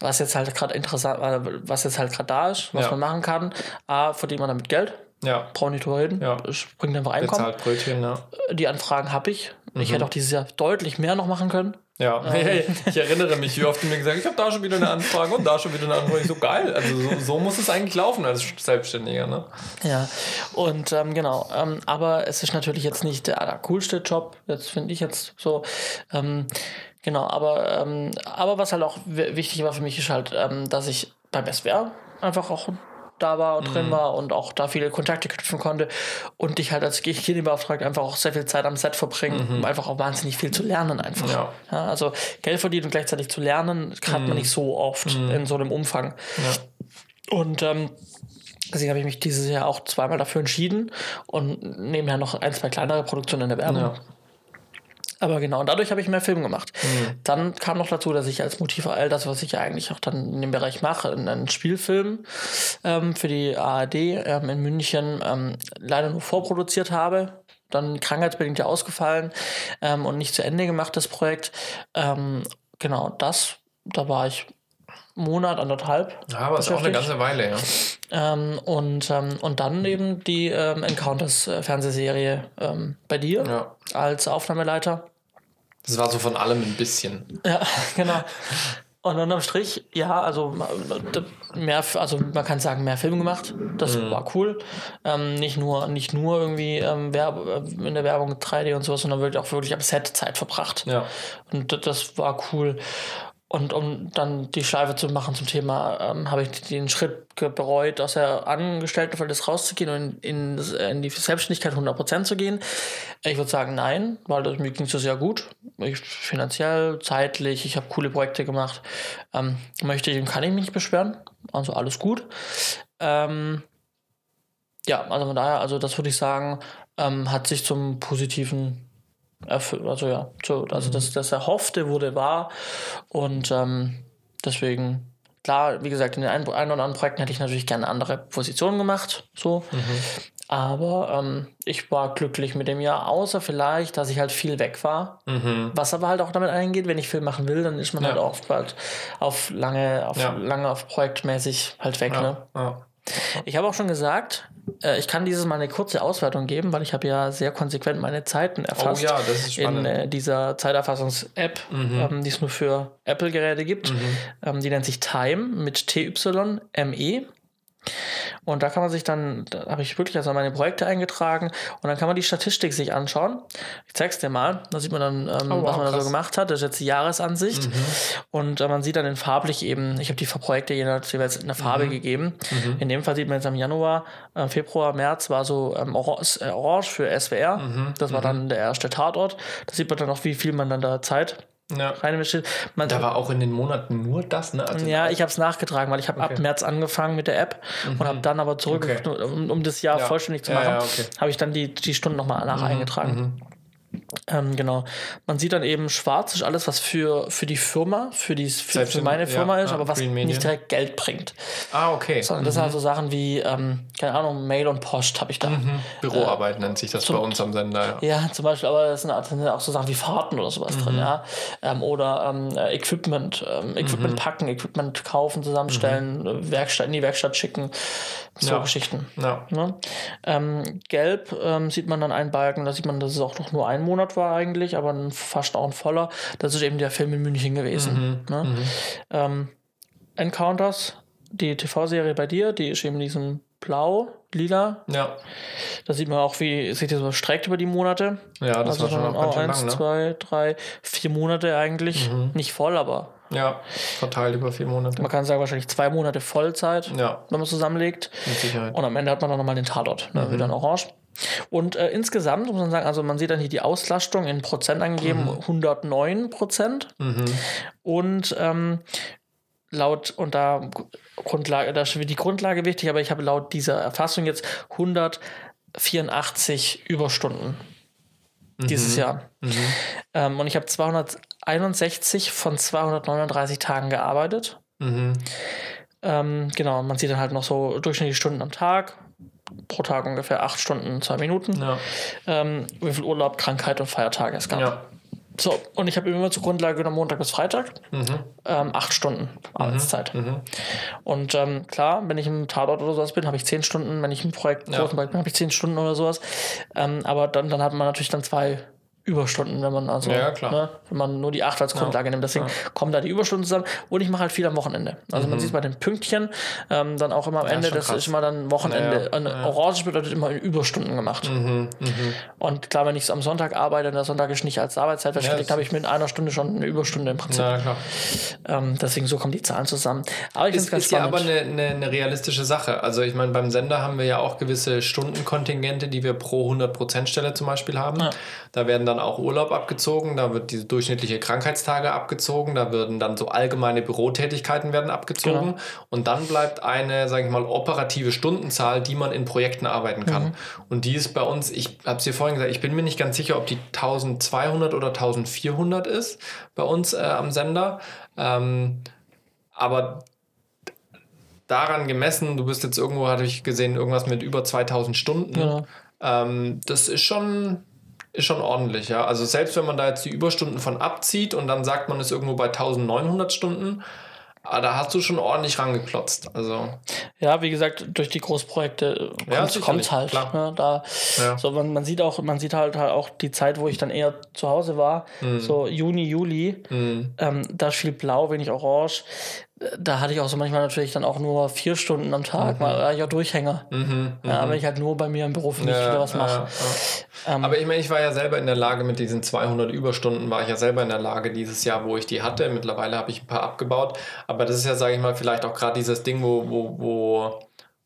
was jetzt halt gerade interessant, äh, was jetzt halt gerade da ist, was Ja. man machen kann. A, verdient man damit Geld, Ja. braucht nicht drüber reden. Ja. Es bringt einfach Einkommen. Brötchen, ja. Die Anfragen habe ich. Mhm. Ich hätte auch dieses Jahr deutlich mehr noch machen können. Ja, hey, ich erinnere mich, wie oft du mir gesagt ich habe da schon wieder eine Anfrage und da schon wieder eine Anfrage. Ich so geil. Also so, so muss es eigentlich laufen als Selbstständiger, ne? Ja, und ähm, genau. Ähm, aber es ist natürlich jetzt nicht der allercoolste Job, jetzt finde ich jetzt so. Ähm, genau, aber, ähm, aber was halt auch wichtig war für mich, ist halt, ähm, dass ich beim SWR einfach auch da war und mhm. drin war und auch da viele Kontakte knüpfen konnte und ich halt als Kirchenbeauftragter einfach auch sehr viel Zeit am Set verbringen, mhm. um einfach auch wahnsinnig viel zu lernen einfach. Ja. Ja, also Geld verdienen und gleichzeitig zu lernen, hat mhm. man nicht so oft mhm. in so einem Umfang. Ja. Und ähm, Deswegen habe ich mich dieses Jahr auch zweimal dafür entschieden und nebenher noch ein, zwei kleinere Produktionen in der Werbung. Ja. Aber genau, und dadurch habe ich mehr Film gemacht. Mhm. Dann kam noch dazu, dass ich als Motiv all das, was ich ja eigentlich auch dann in dem Bereich mache, einen Spielfilm ähm, für die ARD ähm, in München ähm, leider nur vorproduziert habe. Dann krankheitsbedingt ja ausgefallen ähm, und nicht zu Ende gemacht, das Projekt. Ähm, genau, das, da war ich Monat, anderthalb. Ja, aber ist auch eine ganze Weile, ja. Ähm, und, ähm, und dann eben die ähm, Encounters-Fernsehserie äh, ähm, bei dir ja. als Aufnahmeleiter. Das war so von allem ein bisschen. Ja, genau. Und unterm Strich, ja, also mehr, also man kann sagen, mehr Film gemacht. Das mhm. war cool. Ähm, nicht nur, nicht nur irgendwie ähm, äh, in der Werbung 3D und sowas, sondern wirklich auch wirklich am Set Zeit verbracht. Ja. Und das war cool. Und um dann die Schleife zu machen zum Thema, ähm, habe ich den Schritt bereut, aus der Angestelltenverhältnis rauszugehen und in, in, die Selbstständigkeit 100% zu gehen. Ich würde sagen, nein, weil das, mir ging es sehr gut. Ich, finanziell, zeitlich, ich habe coole Projekte gemacht. Ähm, möchte ich und kann ich mich nicht beschweren. Also alles gut. Ähm, ja, also von daher, also das würde ich sagen, ähm, hat sich zum Positiven. Also ja, so, also mhm. das, das Erhoffte wurde wahr und ähm, deswegen, klar, wie gesagt, in den ein, oder anderen Projekten hätte ich natürlich gerne andere Positionen gemacht, so. Mhm. Aber ähm, ich war glücklich mit dem Jahr, außer vielleicht, dass ich halt viel weg war. Mhm. Was aber halt auch damit eingeht, wenn ich Film machen will, dann ist man ja. halt oft halt auf lange, auf ja. lange auf projektmäßig halt weg. Ja. Ne? Ich habe auch schon gesagt, äh, ich kann dieses Mal eine kurze Auswertung geben, weil ich habe ja sehr konsequent meine Zeiten erfasst. Oh ja, das ist spannend. In äh, dieser Zeiterfassungs-App, mhm. ähm, die es nur für Apple-Geräte gibt. Mhm. Ähm, die nennt sich Time mit TYME. Und da kann man sich dann, da habe ich wirklich also meine Projekte eingetragen und dann kann man die Statistik sich anschauen. Ich zeig's dir mal. Da sieht man dann, ähm, oh, wow, was man da so gemacht hat. Das ist jetzt die Jahresansicht. Mhm. Und äh, man sieht dann in farblich eben, ich habe die Projekte jeweils eine Farbe mhm. gegeben. Mhm. In dem Fall sieht man jetzt am Januar, äh, Februar, März war so ähm, orange, äh, orange für SWR. Mhm. Das war mhm. dann der erste Tatort. Da sieht man dann auch, wie viel man dann da Zeit ja. rein investiert. Man, da war auch in den Monaten nur das, ne? Also ja, ich habe es nachgetragen, weil ich habe okay. ab März angefangen mit der App mhm. und habe dann aber zurück, okay. um, um, das Jahr ja. vollständig zu machen, ja, okay. habe ich dann die, die Stunden nochmal nach mhm. eingetragen. Mhm. Ähm, genau. Man sieht dann eben schwarz ist alles, was für, für die Firma, für, die, für, für meine Firma ja, ist, ja, aber was nicht direkt Geld bringt. Ah, okay. Sondern das sind also Sachen wie, ähm, keine Ahnung, Mail und Post habe ich da. Mhm. Büroarbeit äh, nennt sich das zum, bei uns am Sender. Ja. ja, zum Beispiel, aber es sind, sind auch so Sachen wie Fahrten oder sowas mhm. drin, ja. Ähm, oder ähm, äh, Equipment, ähm, Equipment mhm. packen, Equipment kaufen, zusammenstellen, mhm. Werkstatt, in die Werkstatt schicken. So Geschichten. Ja. Ne? Ähm, gelb sieht man dann einen Balken, da sieht man, dass es auch noch nur ein Monat war eigentlich, aber fast auch ein voller. Das ist eben der Film in München gewesen. Mhm. Ne? Mhm. Ähm, Encounters, die TV-Serie bei dir, die ist eben diesen blau, lila. Ja. Da sieht man auch, wie sich das so streckt über die Monate. Ja, das also war schon auch ganz eins, lang, ne? zwei, drei, vier Monate eigentlich. Mhm. Nicht voll, aber. Ja, verteilt über vier Monate. Man kann sagen, wahrscheinlich zwei Monate Vollzeit, ja. wenn man es zusammenlegt. Mit Sicherheit. Und am Ende hat man dann nochmal den Tatort, ne? Mhm. wird dann orange. Und äh, insgesamt muss man sagen, also man sieht dann hier die Auslastung in Prozent angegeben, mhm. 109 Prozent. Mhm. Und ähm, laut, und da Grundlage, da ist die Grundlage wichtig, aber ich habe laut dieser Erfassung jetzt 184 Überstunden mhm. dieses Jahr. Mhm. Ähm, und ich habe 261 von 239 Tagen gearbeitet. Mhm. Ähm, genau, man sieht dann halt noch so durchschnittliche Stunden am Tag, pro Tag ungefähr acht Stunden, zwei Minuten. Ja. Ähm, wie viel Urlaub, Krankheit und Feiertage es gab. Ja. So, und ich habe immer zur Grundlage genommen Montag bis Freitag. Mhm. Ähm, acht Stunden Arbeitszeit. Mhm. mhm. Und ähm, klar, wenn ich im Tatort oder sowas bin, habe ich zehn Stunden. Wenn ich im Projekt, ja. Projekt bin, habe ich zehn Stunden oder sowas. Ähm, aber dann, dann hat man natürlich dann zwei Überstunden, wenn man also, Ja. Ne, wenn man nur die 8 als Grundlage nimmt. Deswegen kommen da die Überstunden zusammen. Und ich mache halt viel am Wochenende. Also man sieht bei den Pünktchen ähm, dann auch immer am Ende, Mhm. das krass. ist immer dann Wochenende. Ja, ja, Orange bedeutet immer in Überstunden gemacht. Und klar, wenn ich am Sonntag arbeite und der Sonntag ist nicht als Arbeitszeit das- habe ich mit einer Stunde schon eine Überstunde im Prinzip. Klar. Ähm, deswegen so kommen die Zahlen zusammen. Aber ich finde es Ist, ganz ist ja spannend. aber eine, eine, eine realistische Sache. Also ich meine, beim Sender haben wir ja auch gewisse Stundenkontingente, die wir pro 100% Stelle zum Beispiel haben. Ja. Da werden dann auch Urlaub abgezogen, da wird diese durchschnittliche Krankheitstage abgezogen, da werden dann so allgemeine Bürotätigkeiten werden abgezogen Genau. und dann bleibt eine, sage ich mal, operative Stundenzahl, die man in Projekten arbeiten kann. Mhm. Und die ist bei uns, ich habe es dir vorhin gesagt, ich bin mir nicht ganz sicher, ob die 1200 oder 1400 ist bei uns äh, am Sender. Ähm, aber daran gemessen, du bist jetzt irgendwo, hatte ich gesehen, irgendwas mit über 2000 Stunden. Genau. Ähm, das ist schon, ist schon ordentlich, ja. Also selbst wenn man da jetzt die Überstunden von abzieht und dann sagt man ist irgendwo bei 1900 Stunden, ah, da hast du schon ordentlich rangeklotzt. Also, Ja, wie gesagt, durch die Großprojekte Ja, kommt sicherlich, es halt. klar. Ne, da, Ja. so, man, man sieht auch, man sieht halt, halt auch die Zeit, wo ich dann eher zu Hause war, Mhm. so Juni, Juli, ähm, da ist viel blau, wenig orange. Da hatte ich auch so manchmal natürlich dann auch nur vier Stunden am Tag, mal war ich auch Durchhänger. Ja, wenn ich halt nur bei mir im Büro für mich wieder was mache. Mhm. ja, ja. Aber ich meine, ich war ja selber in der Lage, mit diesen 200 Überstunden war ich ja selber in der Lage dieses Jahr, wo ich die hatte. Mittlerweile habe ich ein paar abgebaut. Aber das ist ja, sage ich mal, vielleicht auch gerade dieses Ding, wo, wo, wo,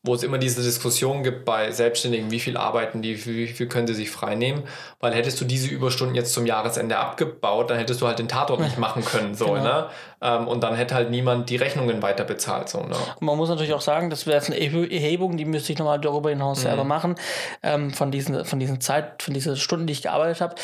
wo es immer diese Diskussion gibt bei Selbstständigen, wie viel arbeiten die, wie viel können sie sich frei nehmen. Weil hättest du diese Überstunden jetzt zum Jahresende abgebaut, dann hättest du halt den Tatort nicht machen können. So, Genau. ne? Ähm, und dann hätte halt niemand die Rechnungen weiter bezahlt. So, ne? Und man muss natürlich auch sagen, das wäre jetzt eine Erhebung, die müsste ich nochmal darüber hinaus selber machen, ähm, von diesen, von diesen Zeit, von diesen Stunden, die ich gearbeitet habe.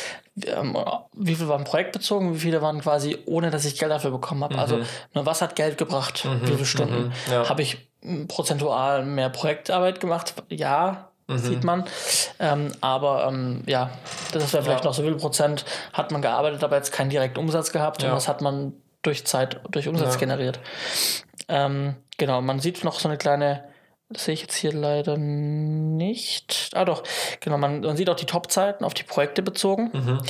Ähm, wie viel waren projektbezogen, wie viele waren quasi, ohne dass ich Geld dafür bekommen habe. Also, ne, was hat Geld gebracht? wie viele Stunden? ja. Habe ich prozentual mehr Projektarbeit gemacht? Ja. Sieht man. Ähm, aber ähm, ja, das wäre vielleicht Ja. noch so viel Prozent hat man gearbeitet, aber jetzt keinen direkten Umsatz gehabt Ja. und das hat man durch Zeit, durch Umsatz Ja. generiert. Ähm, genau, man sieht noch so eine kleine, das sehe ich jetzt hier leider nicht. Ah doch, genau, man, man sieht auch die Top-Zeiten auf die Projekte bezogen. Mhm.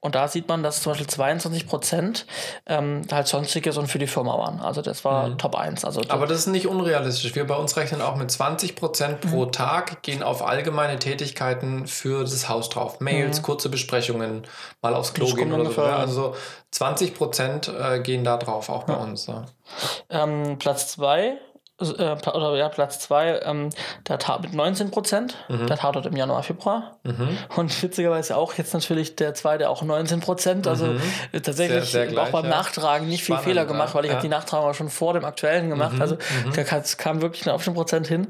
Und da sieht man, dass zum Beispiel 22 Prozent ähm, halt sonstiges und für die Firma waren. Also das war Top 1. Also Mhm. Aber das ist nicht unrealistisch. Wir bei uns rechnen auch mit 20% pro Mhm. Tag, gehen auf allgemeine Tätigkeiten für das Haus drauf. Mails, kurze Besprechungen, mal aufs Klo Mhm. Gehen oder so. ungefähr- Ja, Also 20% äh, gehen da drauf, auch bei uns. Ja. ähm, Platz 2 äh, oder ja, Platz 2, ähm, der Tat mit 19 Prozent, Mhm. der Tatort im Januar, Februar. Und witzigerweise auch jetzt natürlich der zweite auch 19 Prozent. Also äh, tatsächlich Mhm. Sehr, sehr auch gleich, beim ja. Nachtragen nicht viel Spannend, Fehler ja. gemacht, weil ich Ja. Mhm, habe die Nachtragung auch schon vor dem aktuellen gemacht. Also da kam- es kam wirklich auf den Prozent hin.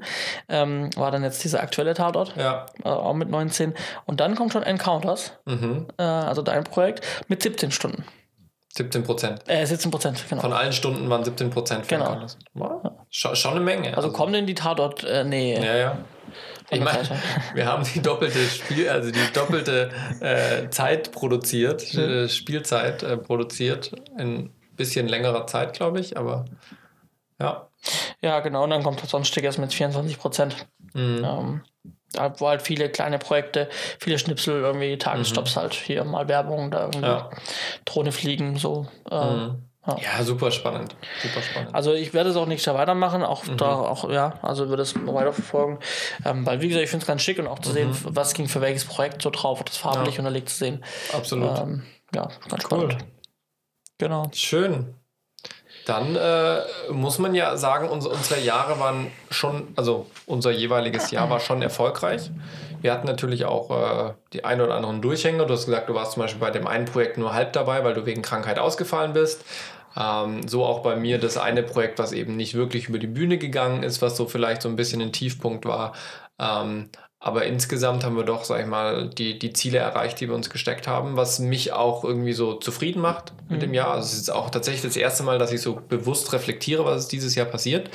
Ähm, war dann jetzt dieser aktuelle Tatort. ja. äh, auch mit 19. Und dann kommt schon Encounters, Mhm. äh, also dein Projekt, mit 17 Stunden. 17%. Äh, 17 Prozent, genau. Von allen Stunden waren 17% für Genau. Wow. Schon, schon eine Menge. also kommen denn die Tatort, äh, nee, Ja, ja. Ich der meine, wir haben die doppelte Spiel, also die doppelte äh, Zeit produziert, äh, Spielzeit äh, produziert in bisschen längerer Zeit, glaube ich, aber ja. Ja, genau, und dann kommt das Sonstiges mit 24 Prozent. Mhm. Ähm, da wo halt viele kleine Projekte, viele Schnipsel, irgendwie Tagesstops halt, hier mal Werbung, da irgendwie Mhm. Ja. Drohne fliegen, so. Ähm, Ja, super spannend. Super spannend. Also ich werde es auch nächstes Jahr weitermachen, auch Mhm. da auch, ja, also würde es weiterverfolgen. Ähm, weil wie gesagt, ich finde es ganz schick und auch zu sehen, Mhm. was ging für welches Projekt so drauf, das farblich unterlegt zu sehen. Absolut. Ähm, ja, ganz Cool. spannend. Genau. Schön. Dann äh, muss man ja sagen, uns, unsere Jahre waren schon, also unser jeweiliges Jahr war schon erfolgreich. Wir hatten natürlich auch äh, die ein oder anderen Durchhänger. Du hast gesagt, du warst zum Beispiel bei dem einen Projekt nur halb dabei, weil du wegen Krankheit ausgefallen bist. Ähm, so auch bei mir das eine Projekt, was eben nicht wirklich über die Bühne gegangen ist, was so vielleicht so ein bisschen ein Tiefpunkt war. Ähm, aber insgesamt haben wir doch, sag ich mal, die, die Ziele erreicht, die wir uns gesteckt haben, was mich auch irgendwie so zufrieden macht mit dem Jahr. Also es ist auch tatsächlich das erste Mal, dass ich so bewusst reflektiere, was ist dieses Jahr passiert.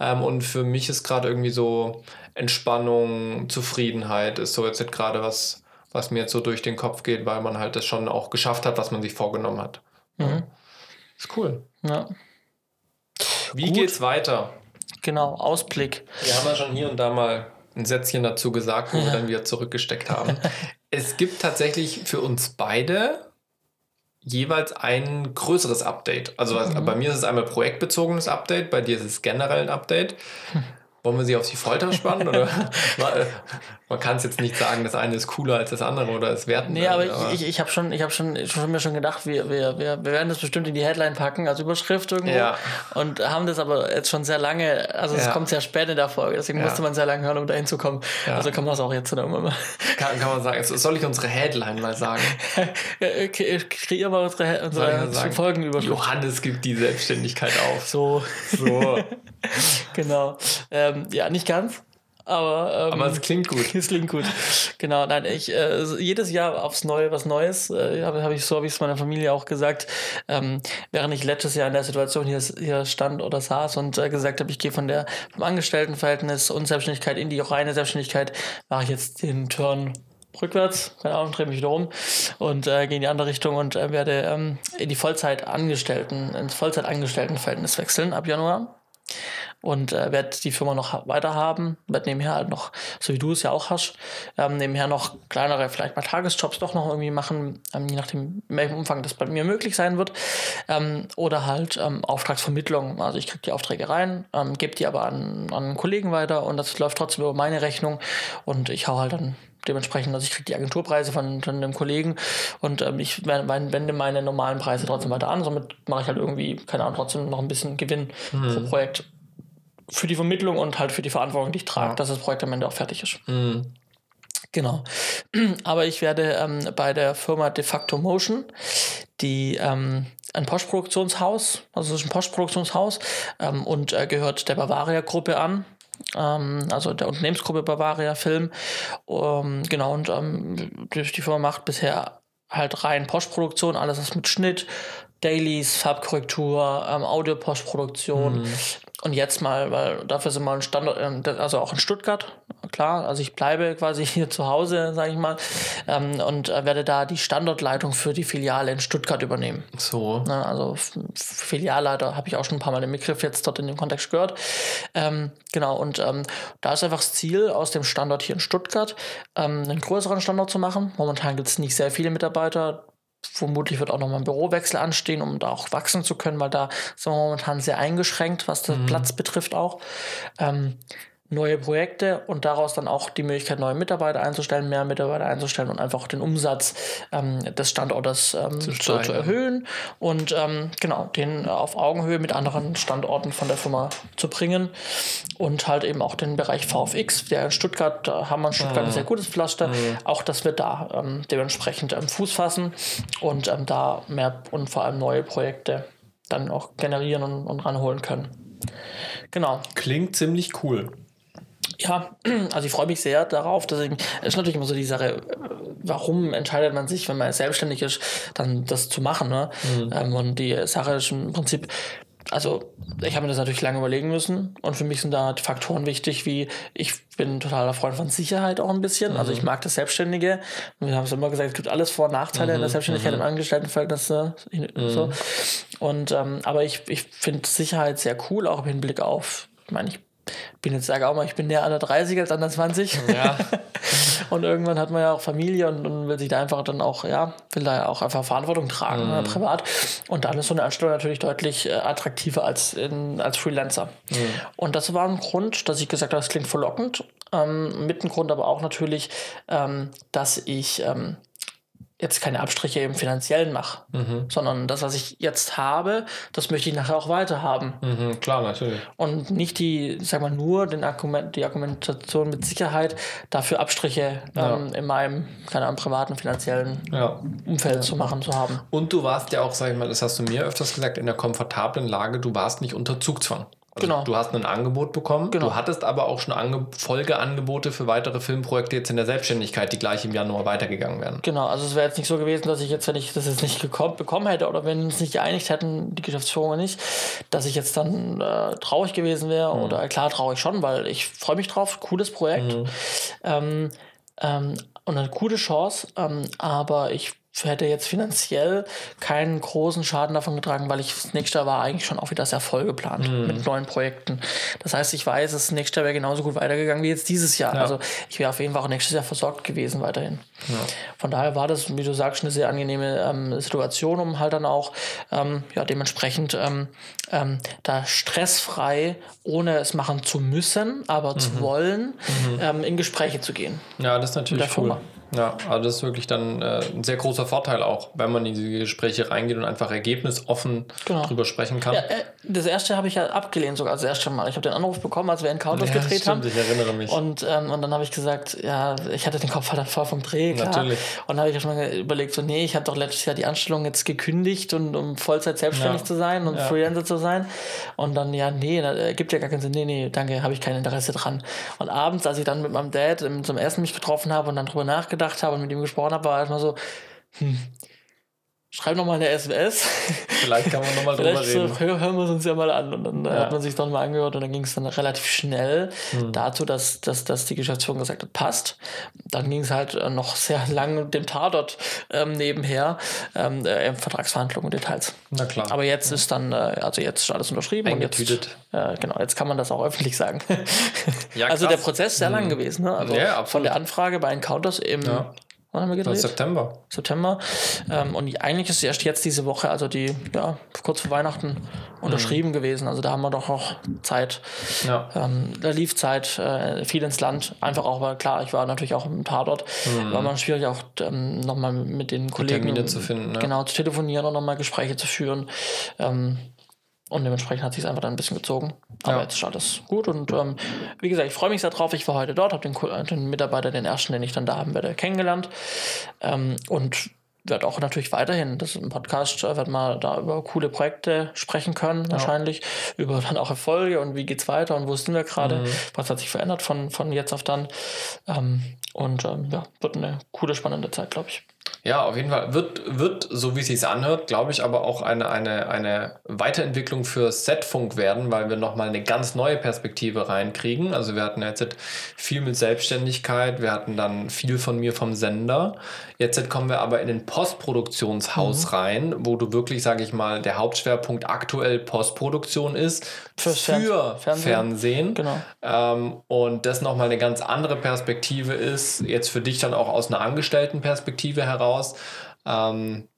Ähm, und für mich ist gerade irgendwie so Entspannung, Zufriedenheit ist so jetzt nicht gerade was, was mir jetzt so durch den Kopf geht, weil man halt das schon auch geschafft hat, was man sich vorgenommen hat. Mhm. Ist cool. Ja, Wie Gut. geht's weiter? genau, Ausblick. Wir haben ja schon hier und da mal ein Sätzchen dazu gesagt, wo wir dann wieder zurückgesteckt haben. Es gibt tatsächlich für uns beide jeweils ein größeres Update. Also mhm. bei mir ist es einmal projektbezogenes Update, bei dir ist es generell ein Update. Wollen wir sie auf die Folter spannen? oder man kann es jetzt nicht sagen, das eine ist cooler als das andere oder es werden. Nee, aber, aber ich, ich habe schon, ich hab schon, schon mir schon gedacht, wir, wir, wir, wir werden das bestimmt in die Headline packen, als Überschrift irgendwo. Ja. Und haben das aber jetzt schon sehr lange, also es ja. kommt sehr spät in der Folge, deswegen ja. musste man sehr lange hören, um da hinzukommen. Ja. Also kann man es auch jetzt dann irgendwann mal. Kann, kann man sagen. Soll ich unsere Headline mal sagen? okay, kreier mal unsere, unsere Folgenüberschrift. Johannes gibt die Selbstständigkeit auf. So. So. genau. Ähm, ja, nicht ganz. Aber, ähm, aber es klingt gut. Es klingt gut. Genau, nein, ich äh, jedes Jahr aufs Neue was Neues, äh, habe hab ich so habe ich es meiner Familie auch gesagt, ähm, während ich letztes Jahr in der Situation hier, hier stand oder saß und äh, gesagt habe, ich gehe von der vom Angestelltenverhältnis und Selbstständigkeit in die reine Selbstständigkeit, mache ich jetzt den Turn rückwärts, keine Ahnung, drehe mich wieder um und äh, gehe in die andere Richtung und äh, werde ähm, in die Vollzeitangestellten, ins Vollzeitangestelltenverhältnis wechseln ab Januar und äh, werde die Firma noch weiter haben, werde nebenher halt noch, so wie du es ja auch hast, ähm, nebenher noch kleinere, vielleicht mal Tagesjobs doch noch irgendwie machen, ähm, je nachdem, in welchem Umfang das bei mir möglich sein wird. Ähm, oder halt ähm, Auftragsvermittlung. Also ich kriege die Aufträge rein, ähm, gebe die aber an, an einen Kollegen weiter und das läuft trotzdem über meine Rechnung und ich hau halt dann dementsprechend, also ich kriege die Agenturpreise von, von dem Kollegen und ähm, ich wende meine normalen Preise trotzdem weiter an. Somit mache ich halt irgendwie, keine Ahnung, trotzdem noch ein bisschen Gewinn mhm. pro Projekt für die Vermittlung und halt für die Verantwortung, die ich trage, ja. dass das Projekt am Ende auch fertig ist. Mhm. Genau. Aber ich werde ähm, bei der Firma De facto Motion, die ähm, ein Postproduktionshaus, also es ist ein Postproduktionshaus ähm, und äh, gehört der Bavaria-Gruppe an. Ähm, also der Unternehmensgruppe Bavaria Film. Ähm, genau, und ähm, die, Firma macht bisher halt rein Postproduktion, alles was mit Schnitt, Dailies, Farbkorrektur, ähm, Audio-Postproduktion, mhm. Und jetzt mal, weil dafür sind wir ein Standort, ähm, also auch in Stuttgart, klar. Also ich bleibe quasi hier zu Hause, sage ich mal, ähm, und äh, werde da die Standortleitung für die Filiale in Stuttgart übernehmen. So. also Filialleiter habe ich auch schon ein paar Mal den Begriff jetzt dort in dem Kontext gehört. Ähm, genau, und ähm, da ist einfach das Ziel, aus dem Standort hier in Stuttgart ähm, einen größeren Standort zu machen. Momentan gibt es nicht sehr viele Mitarbeiter vermutlich wird auch nochmal ein Bürowechsel anstehen, um da auch wachsen zu können, weil da sind wir momentan sehr eingeschränkt, was den mhm. Platz betrifft auch. Ähm, neue Projekte und daraus dann auch die Möglichkeit, neue Mitarbeiter einzustellen, mehr Mitarbeiter einzustellen und einfach den Umsatz ähm, des Standortes ähm, zu, zu, zu, erhöhen und ähm, genau, den auf Augenhöhe mit anderen Standorten von der Firma zu bringen und halt eben auch den Bereich VFX, der in Stuttgart, da haben wir in Stuttgart mhm. ein sehr gutes Pflaster, mhm. auch dass wir da ähm, dementsprechend ähm, Fuß fassen und ähm, da mehr und vor allem neue Projekte dann auch generieren und, und ranholen können. Genau. Klingt ziemlich cool. Ja, also ich freue mich sehr darauf, es ist natürlich immer so die Sache, warum entscheidet man sich, wenn man selbstständig ist, dann das zu machen, ne? Mhm. Ähm, und die Sache ist im Prinzip, also ich habe mir das natürlich lange überlegen müssen und für mich sind da Faktoren wichtig, wie ich bin totaler Freund von Sicherheit auch ein bisschen. Mhm. Also ich mhm. mag das Selbstständige. Wir haben es immer gesagt, es gibt alles Vor- und Nachteile mhm. in der mhm. Selbstständigkeit mhm. im Angestelltenverhältnis. So. Und ähm, aber ich, ich finde Sicherheit sehr cool, auch im Hinblick auf, ich meine, ich bin jetzt sage auch mal, ich bin näher an der 30 als an der 20. Ja. und irgendwann hat man ja auch Familie und, und, will sich da einfach dann auch, ja, will da ja auch einfach Verantwortung tragen, mhm. ne, privat. Und dann ist so eine Anstellung natürlich deutlich äh, attraktiver als, in, als Freelancer. Mhm. Und das war ein Grund, dass ich gesagt habe, das klingt verlockend. Ähm, mit ein Grund aber auch natürlich, ähm, dass ich ähm, jetzt keine Abstriche im Finanziellen mache, mhm. sondern das, was ich jetzt habe, das möchte ich nachher auch weiter haben. Mhm, klar, natürlich. Und nicht die, sag mal, nur den Argument, die Argumentation mit Sicherheit dafür Abstriche ja. ähm, in meinem, keine Ahnung, privaten, finanziellen ja. Umfeld ja. zu machen, zu haben. Und du warst ja auch, sag ich mal, das hast du mir öfters gesagt, in der komfortablen Lage, du warst nicht unter Zugzwang. Also genau. Du hast ein Angebot bekommen. Genau. Du hattest aber auch schon Ange Folgeangebote für weitere Filmprojekte jetzt in der Selbstständigkeit, die gleich im Januar weitergegangen wären. Genau, also es wäre jetzt nicht so gewesen, dass ich jetzt, wenn ich das jetzt nicht bekommen hätte oder wenn wir uns nicht geeinigt hätten, die Geschäftsführung nicht, dass ich jetzt dann äh, traurig gewesen wäre. Mhm. Oder klar, traurig schon, weil ich freue mich drauf, cooles Projekt. Mhm. Ähm, ähm, und eine coole Chance, ähm, aber ich hätte jetzt finanziell keinen großen Schaden davon getragen, weil ich das nächste Jahr war eigentlich schon auch wieder sehr voll geplant Mhm. mit neuen Projekten. Das heißt, ich weiß, das nächste Jahr wäre genauso gut weitergegangen wie jetzt dieses Jahr. Ja. Also ich wäre auf jeden Fall auch nächstes Jahr versorgt gewesen weiterhin. Von daher war das, wie du sagst, eine sehr angenehme ähm, Situation, um halt dann auch ähm, ja, dementsprechend ähm, ähm, da stressfrei, ohne es machen zu müssen, aber Mhm. zu wollen, ähm, in Gespräche zu gehen. Ja, das ist natürlich cool. Firma. Ja, also das ist wirklich dann äh, ein sehr großer Vorteil auch, wenn man in diese Gespräche reingeht und einfach ergebnisoffen Genau. drüber sprechen kann. Ja, äh, das erste habe ich ja abgelehnt, sogar das erste Mal. Ich habe den Anruf bekommen, als wir Encounters Ja, gedreht stimmt, haben. ich erinnere mich. Und, ähm, und dann habe ich gesagt, ja, ich hatte den Kopf halt voll vom Dreh, klar. Natürlich. Und dann habe ich erstmal überlegt, so, nee, ich habe doch letztes Jahr die Anstellung jetzt gekündigt, und, um Vollzeit selbstständig Ja. zu sein und Ja. Freelancer zu sein. Und dann, ja, nee, das äh, gibt ja gar keinen Sinn. Nee, nee, danke, habe ich kein Interesse dran. Und abends, als ich dann mit meinem Dad ähm, zum Essen mich getroffen habe und dann drüber nachgedacht habe und mit ihm gesprochen habe, war erstmal so, hm, schreib noch mal eine SMS. Vielleicht kann man nochmal drüber so, reden. hör, hören wir es uns ja mal an. Und dann äh, Ja. hat man sich dann mal angehört und dann ging es dann relativ schnell dazu, dass, dass, dass die Geschäftsführung gesagt hat, passt. Dann ging es halt äh, noch sehr lang dem Tatort ähm, nebenher, ähm, äh, Vertragsverhandlungen und Details. Na klar. Aber jetzt ist dann, äh, also jetzt ist alles unterschrieben und jetzt, äh, genau, jetzt kann man das auch öffentlich sagen. Ja, also der Prozess ist sehr lang gewesen. Ne? Also Ja, von der Anfrage bei Encounters im, Ja. Wann haben wir gedreht? September. September. Ähm, und eigentlich ist erst jetzt diese Woche, also die, ja, kurz vor Weihnachten unterschrieben gewesen. Also da haben wir doch auch Zeit. Ja. Ähm, da lief Zeit äh, viel ins Land. Einfach auch, weil klar, ich war natürlich auch im Tatort. War mal schwierig auch ähm, nochmal mit den Kollegen Termine zu finden, ne? Genau, zu telefonieren und nochmal Gespräche zu führen. Ähm, und dementsprechend hat sich einfach dann ein bisschen gezogen. Aber Ja. jetzt ist alles gut. Und ähm, wie gesagt, ich freue mich sehr drauf. Ich war heute dort, habe den, äh, den Mitarbeiter, den ersten, den ich dann da haben werde, kennengelernt. Ähm, und werde auch natürlich weiterhin, das ist ein Podcast, äh, wird mal da über coole Projekte sprechen können, wahrscheinlich. Über dann auch Erfolge und wie geht's weiter und wo sind wir gerade, was hat sich verändert von, von jetzt auf dann. Ähm, und ähm, ja, wird eine coole, spannende Zeit, glaube ich. Ja, auf jeden Fall. Wird, wird so wie es sich anhört, glaube ich, aber auch eine, eine, eine Weiterentwicklung für Setfunk werden, weil wir nochmal eine ganz neue Perspektive reinkriegen. Also wir hatten jetzt viel mit Selbstständigkeit, wir hatten dann viel von mir vom Sender. Jetzt kommen wir aber in den Postproduktionshaus rein, wo du wirklich, sage ich mal, der Hauptschwerpunkt aktuell Postproduktion ist für Fern- Fernsehen. Fernsehen. Genau. Ähm, und das nochmal eine ganz andere Perspektive ist, jetzt für dich dann auch aus einer Angestelltenperspektive heraus. Ähm,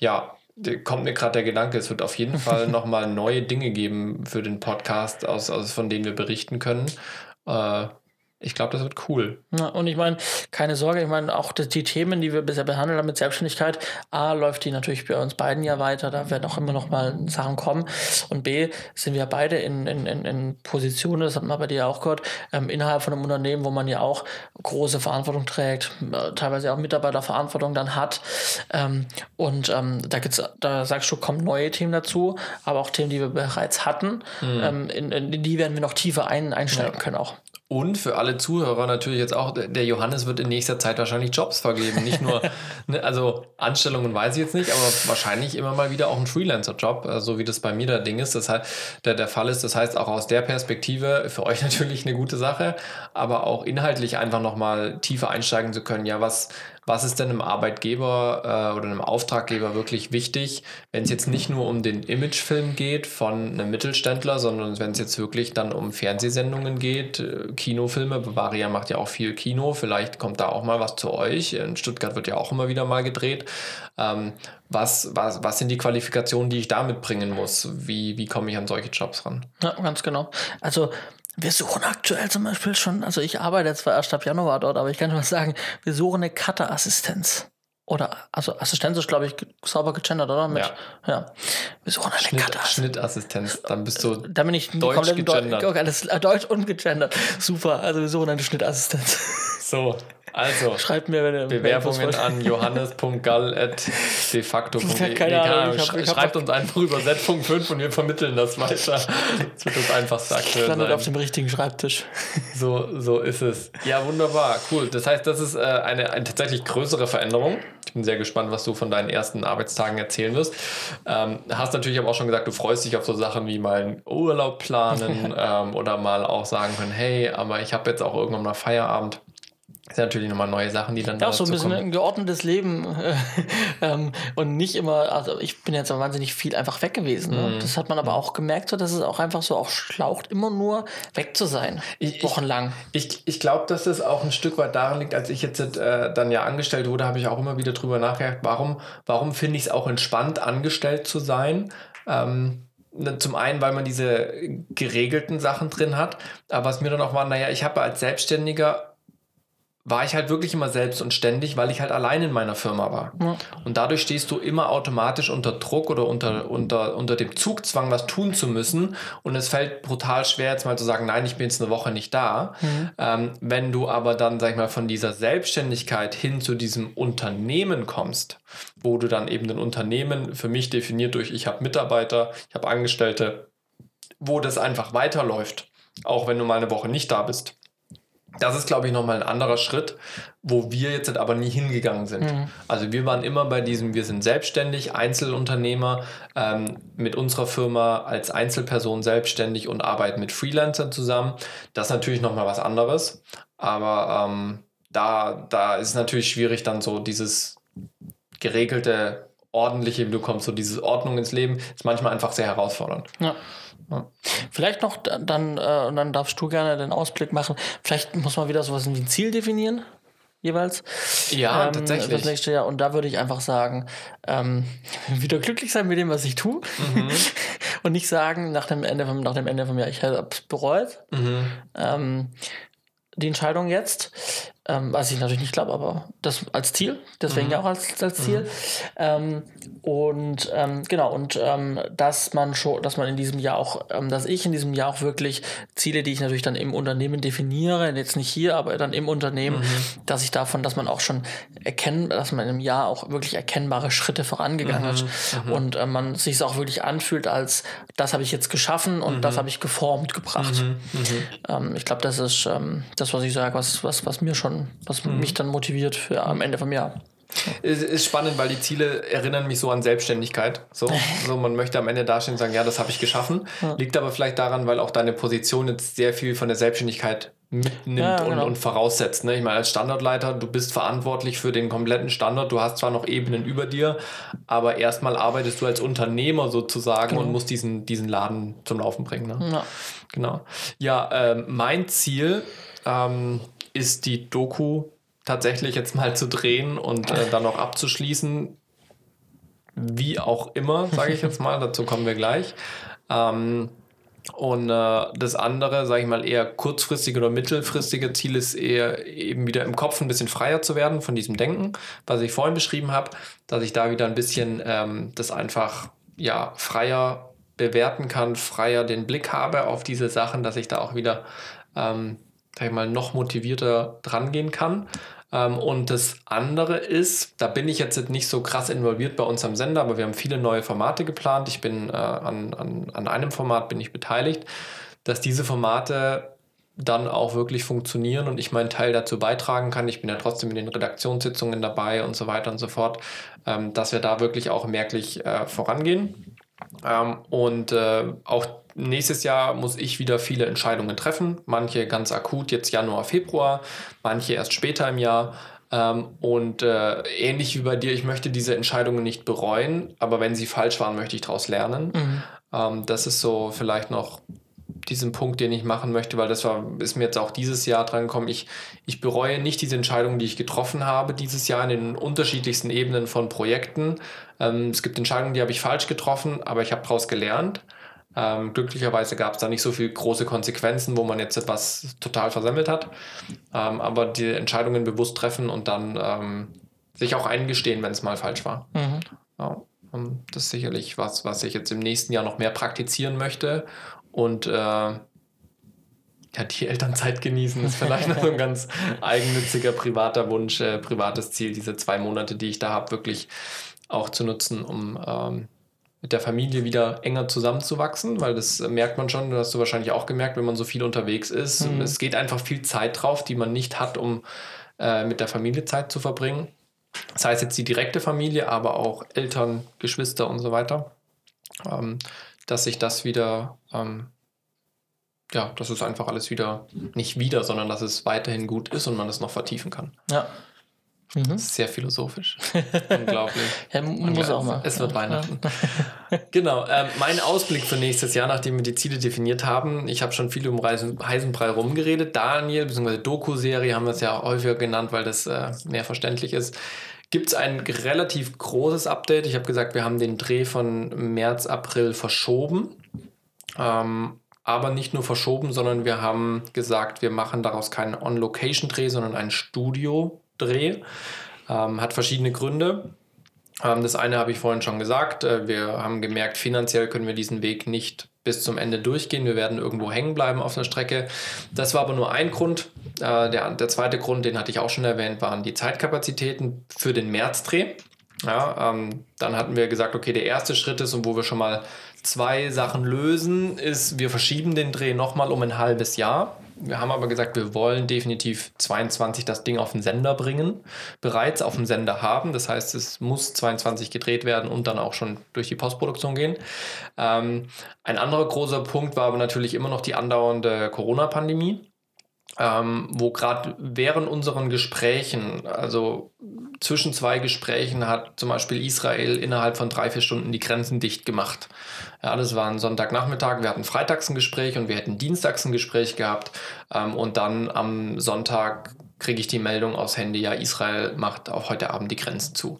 ja, kommt mir gerade der Gedanke, es wird auf jeden Fall nochmal neue Dinge geben für den Podcast, aus, aus, von denen wir berichten können. Äh, ich glaube, das wird cool. Ja, und ich meine, keine Sorge, ich meine, auch die, die Themen, die wir bisher behandelt haben mit Selbstständigkeit, A, läuft die natürlich bei uns beiden ja weiter, da werden auch immer noch mal Sachen kommen. Und B, sind wir beide in, in, in, in Positionen, das hat man bei dir ja auch gehört, ähm, innerhalb von einem Unternehmen, wo man ja auch große Verantwortung trägt, äh, teilweise auch Mitarbeiterverantwortung dann hat. Ähm, und ähm, da gibt's, da sagst du, kommen neue Themen dazu, aber auch Themen, die wir bereits hatten, ähm, in, in die werden wir noch tiefer ein, einsteigen können auch. Und für alle Zuhörer natürlich jetzt auch, der Johannes wird in nächster Zeit wahrscheinlich Jobs vergeben. Nicht nur, ne, also Anstellungen weiß ich jetzt nicht, aber wahrscheinlich immer mal wieder auch ein Freelancer-Job, äh, so wie das bei mir der Ding ist, das halt der, der Fall ist. Das heißt auch aus der Perspektive für euch natürlich eine gute Sache, aber auch inhaltlich einfach nochmal tiefer einsteigen zu können. Ja, was, was ist denn einem Arbeitgeber äh, oder einem Auftraggeber wirklich wichtig, wenn es jetzt nicht nur um den Imagefilm geht von einem Mittelständler, sondern wenn es jetzt wirklich dann um Fernsehsendungen geht, äh, Kinofilme. Bavaria macht ja auch viel Kino, vielleicht kommt da auch mal was zu euch. In Stuttgart wird ja auch immer wieder mal gedreht. Ähm, was, was, was sind die Qualifikationen, die ich da mitbringen muss? Wie, wie komme ich an solche Jobs ran? Ja, ganz genau. Also wir suchen aktuell zum Beispiel schon, also ich arbeite zwar erst ab Januar dort, aber ich kann schon mal sagen, wir suchen eine Cutter-Assistenz. Oder, also Assistenz ist, glaube ich, sauber gegendert, oder? Mit, Ja. ja. Wir suchen eine Schnitt, Cutter-Assistenz. Schnittassistenz, dann bist du Da bin ich Deutsch komplett in Deu- gegendert. Okay, alles, äh, Deutsch und gegendert. Super, also wir suchen eine Schnittassistenz. so. Also, Schreibt mir, Bewerbungen an johannes.gall.defacto.de. Keine Ahnung, ich hab- ich hab- Schreibt uns einfach über Set.5 und wir vermitteln das weiter. Das wird das einfachste aktuell Landet auf sein. dem richtigen Schreibtisch. So, so ist es. Ja, wunderbar, cool. Das heißt, das ist äh, eine, eine tatsächlich größere Veränderung. Ich bin sehr gespannt, was du von deinen ersten Arbeitstagen erzählen wirst. Ähm, hast natürlich aber auch schon gesagt, du freust dich auf so Sachen wie mal einen Urlaub planen ähm, oder mal auch sagen können, hey, aber ich habe jetzt auch irgendwann mal Feierabend. Das sind natürlich nochmal neue Sachen, die dann ja, auch so ein bisschen kommen. ein geordnetes Leben ähm, und nicht immer, also ich bin jetzt wahnsinnig viel einfach weg gewesen. Ne? Mm. Das hat man aber auch gemerkt, so, dass es auch einfach so auch schlaucht, immer nur weg zu sein, ich, wochenlang. Ich, ich, ich glaube, dass das auch ein Stück weit daran liegt, als ich jetzt äh, dann ja angestellt wurde, habe ich auch immer wieder drüber nachgedacht, warum, warum finde ich es auch entspannt, angestellt zu sein. Ähm, Ne, zum einen, weil man diese geregelten Sachen drin hat, aber was mir dann auch war, naja, ich habe als Selbstständiger war ich halt wirklich immer selbst und ständig, weil ich halt allein in meiner Firma war. Ja. Und dadurch stehst du immer automatisch unter Druck oder unter, unter, unter dem Zugzwang, was tun zu müssen. Und es fällt brutal schwer, jetzt mal zu sagen, nein, ich bin jetzt eine Woche nicht da. Mhm. Ähm, wenn du aber dann, sag ich mal, von dieser Selbstständigkeit hin zu diesem Unternehmen kommst, wo du dann eben ein Unternehmen für mich definiert durch, ich habe Mitarbeiter, ich habe Angestellte, wo das einfach weiterläuft, auch wenn du mal eine Woche nicht da bist das ist, glaube ich, nochmal ein anderer Schritt, wo wir jetzt aber nie hingegangen sind. Mhm. Also wir waren immer bei diesem, wir sind selbstständig, Einzelunternehmer, ähm, mit unserer Firma als Einzelperson selbstständig und arbeiten mit Freelancern zusammen. Das ist natürlich nochmal was anderes. Aber ähm, da, da ist es natürlich schwierig, dann so dieses geregelte, ordentliche, wie du kommst, so diese Ordnung ins Leben, ist manchmal einfach sehr herausfordernd. Ja. Ja. Vielleicht noch dann, äh, und dann darfst du gerne den Ausblick machen. Vielleicht muss man wieder sowas wie ein Ziel definieren, jeweils. Ja, ähm, tatsächlich. Das nächste Jahr. Und da würde ich einfach sagen, ähm, wieder glücklich sein mit dem, was ich tue. Mhm. und nicht sagen, nach dem Ende vom, nach dem Ende vom Jahr, ich habe es bereut. Mhm. Ähm, die Entscheidung jetzt. Ähm, was ich natürlich nicht glaube, aber das als Ziel, deswegen mhm. ja auch als, als Ziel. Mhm. Ähm, und ähm, genau, und ähm, dass man schon, dass man in diesem Jahr auch, ähm, dass ich in diesem Jahr auch wirklich Ziele, die ich natürlich dann im Unternehmen definiere, jetzt nicht hier, aber dann im Unternehmen, mhm. dass ich davon, dass man auch schon erkennen, dass man im Jahr auch wirklich erkennbare Schritte vorangegangen ist mhm. Mhm. und äh, man sich es auch wirklich anfühlt, als das habe ich jetzt geschaffen und das mhm. habe ich geformt gebracht. Ähm, ich glaube, das ist das, was ich sage, was, was, was mir schon was mhm. mich dann motiviert für am Ende vom Jahr. Es ist spannend, weil die Ziele erinnern mich so an Selbstständigkeit. So, so man möchte am Ende dastehen und sagen, ja, das habe ich geschaffen. Ja. Liegt aber vielleicht daran, weil auch deine Position jetzt sehr viel von der Selbstständigkeit mitnimmt ja, genau. und, und, voraussetzt. Ne? Ich meine, als Standortleiter, du bist verantwortlich für den kompletten Standort. Du hast zwar noch Ebenen über dir, aber erstmal arbeitest du als Unternehmer sozusagen genau. und musst diesen, diesen Laden zum Laufen bringen. Ne? Ja. Genau. Ja, äh, mein Ziel ähm, ist die Doku tatsächlich jetzt mal zu drehen und äh, dann noch abzuschließen. Wie auch immer, sage ich jetzt mal, dazu kommen wir gleich. Ähm, und äh, das andere, sage ich mal, eher kurzfristige oder mittelfristige Ziel ist eher eben wieder im Kopf ein bisschen freier zu werden von diesem Denken, was ich vorhin beschrieben habe, dass ich da wieder ein bisschen ähm, das einfach ja freier bewerten kann, freier den Blick habe auf diese Sachen, dass ich da auch wieder ähm, sag ich mal, noch motivierter drangehen kann. Ähm, und das andere ist, da bin ich jetzt nicht so krass involviert bei uns am Sender, aber wir haben viele neue Formate geplant. Ich bin äh, an, an, an einem Format bin ich beteiligt, dass diese Formate dann auch wirklich funktionieren und ich meinen Teil dazu beitragen kann. Ich bin ja trotzdem in den Redaktionssitzungen dabei und so weiter und so fort, ähm, dass wir da wirklich auch merklich äh, vorangehen. Ähm, und äh, auch nächstes Jahr muss ich wieder viele Entscheidungen treffen. Manche ganz akut jetzt Januar, Februar, manche erst später im Jahr. Ähm, und äh, ähnlich wie bei dir, ich möchte diese Entscheidungen nicht bereuen, aber wenn sie falsch waren, möchte ich daraus lernen. Mhm. Ähm, das ist so vielleicht noch diesen Punkt, den ich machen möchte, weil das war, ist mir jetzt auch dieses Jahr dran gekommen. Ich, ich bereue nicht diese Entscheidungen, die ich getroffen habe dieses Jahr in den unterschiedlichsten Ebenen von Projekten. Ähm, es gibt Entscheidungen, die habe ich falsch getroffen, aber ich habe daraus gelernt. Ähm, glücklicherweise gab es da nicht so viele große Konsequenzen, wo man jetzt etwas total versammelt hat. Ähm, aber die Entscheidungen bewusst treffen und dann ähm, sich auch eingestehen, wenn es mal falsch war. Mhm. Ja, das ist sicherlich was, was ich jetzt im nächsten Jahr noch mehr praktizieren möchte. Und äh, ja, die Elternzeit genießen ist vielleicht noch ein ganz eigennütziger privater Wunsch, äh, privates Ziel, diese zwei Monate, die ich da habe, wirklich auch zu nutzen, um ähm, mit der Familie wieder enger zusammenzuwachsen, weil das merkt man schon, das hast du wahrscheinlich auch gemerkt, wenn man so viel unterwegs ist. Mhm. Es geht einfach viel Zeit drauf, die man nicht hat, um äh, mit der Familie Zeit zu verbringen. Das heißt jetzt die direkte Familie, aber auch Eltern, Geschwister und so weiter. Ähm, dass sich das wieder ähm, ja, dass es einfach alles wieder, nicht wieder, sondern dass es weiterhin gut ist und man es noch vertiefen kann. Ja. Mhm. Sehr philosophisch. Unglaublich. ja, muss auch mal. Es wird. Weihnachten. genau. Äh, mein Ausblick für nächstes Jahr, nachdem wir die Ziele definiert haben. Ich habe schon viel um Reisen, Heisenbrei rumgeredet. Daniel, beziehungsweise Doku-Serie haben wir es ja häufiger genannt, weil das äh, mehr verständlich ist. Gibt es ein relativ großes Update? Ich habe gesagt, wir haben den Dreh von März, April verschoben. Ähm, aber nicht nur verschoben, sondern wir haben gesagt, wir machen daraus keinen On-Location-Dreh, sondern einen Studio-Dreh. Ähm, hat verschiedene Gründe. Ähm, das eine habe ich vorhin schon gesagt. Äh, wir haben gemerkt, finanziell können wir diesen Weg nicht bis zum Ende durchgehen. Wir werden irgendwo hängen bleiben auf der Strecke. Das war aber nur ein Grund. Äh, der, der zweite Grund, den hatte ich auch schon erwähnt, waren die Zeitkapazitäten für den Märzdreh. Ja, ähm, dann hatten wir gesagt, okay, der erste Schritt ist und wo wir schon mal zwei Sachen lösen, ist, wir verschieben den Dreh nochmal um ein halbes Jahr. Wir haben aber gesagt, wir wollen definitiv 22 das Ding auf den Sender bringen, bereits auf dem Sender haben. Das heißt, es muss 22 gedreht werden und dann auch schon durch die Postproduktion gehen. Ähm, ein anderer großer Punkt war aber natürlich immer noch die andauernde Corona-Pandemie ähm, wo gerade während unseren Gesprächen, also zwischen zwei Gesprächen, hat zum Beispiel Israel innerhalb von drei, vier Stunden die Grenzen dicht gemacht. Ja, das war ein Sonntagnachmittag, wir hatten freitags ein Gespräch und wir hätten dienstags ein Gespräch gehabt ähm, und dann am Sonntag kriege ich die Meldung aus Handy, ja, Israel macht auch heute Abend die Grenzen zu.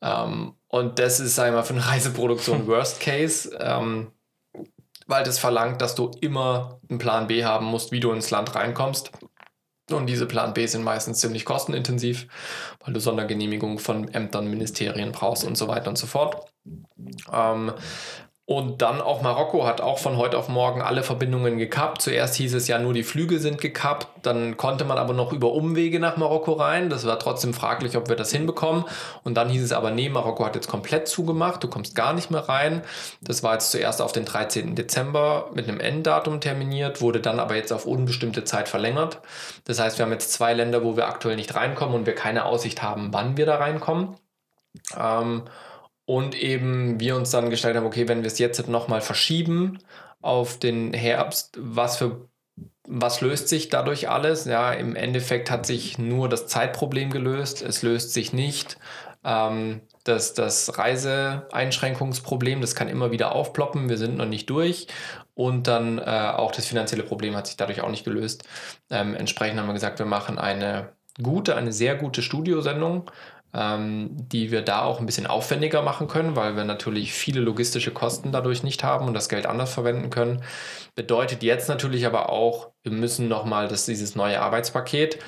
Ähm, und das ist, sag ich mal, für eine Reiseproduktion Worst Case. Ähm, weil das verlangt, dass du immer einen Plan B haben musst, wie du ins Land reinkommst. Und diese Plan B sind meistens ziemlich kostenintensiv, weil du Sondergenehmigungen von Ämtern, Ministerien brauchst und so weiter und so fort. Ähm, und dann auch Marokko hat auch von heute auf morgen alle Verbindungen gekappt. Zuerst hieß es ja nur, die Flüge sind gekappt. Dann konnte man aber noch über Umwege nach Marokko rein. Das war trotzdem fraglich, ob wir das hinbekommen. Und dann hieß es aber, nee, Marokko hat jetzt komplett zugemacht. Du kommst gar nicht mehr rein. Das war jetzt zuerst auf den 13. Dezember mit einem Enddatum terminiert, wurde dann aber jetzt auf unbestimmte Zeit verlängert. Das heißt, wir haben jetzt zwei Länder, wo wir aktuell nicht reinkommen und wir keine Aussicht haben, wann wir da reinkommen. Ähm, und eben wir uns dann gestellt haben, okay, wenn wir es jetzt nochmal verschieben auf den Herbst, was für was löst sich dadurch alles? Ja, im Endeffekt hat sich nur das Zeitproblem gelöst. Es löst sich nicht ähm, das, das Reiseeinschränkungsproblem. Das kann immer wieder aufploppen. Wir sind noch nicht durch. Und dann äh, auch das finanzielle Problem hat sich dadurch auch nicht gelöst. Ähm, entsprechend haben wir gesagt, wir machen eine gute, eine sehr gute Studiosendung die wir da auch ein bisschen aufwendiger machen können, weil wir natürlich viele logistische Kosten dadurch nicht haben und das Geld anders verwenden können. Bedeutet jetzt natürlich aber auch, wir müssen nochmal dieses neue Arbeitspaket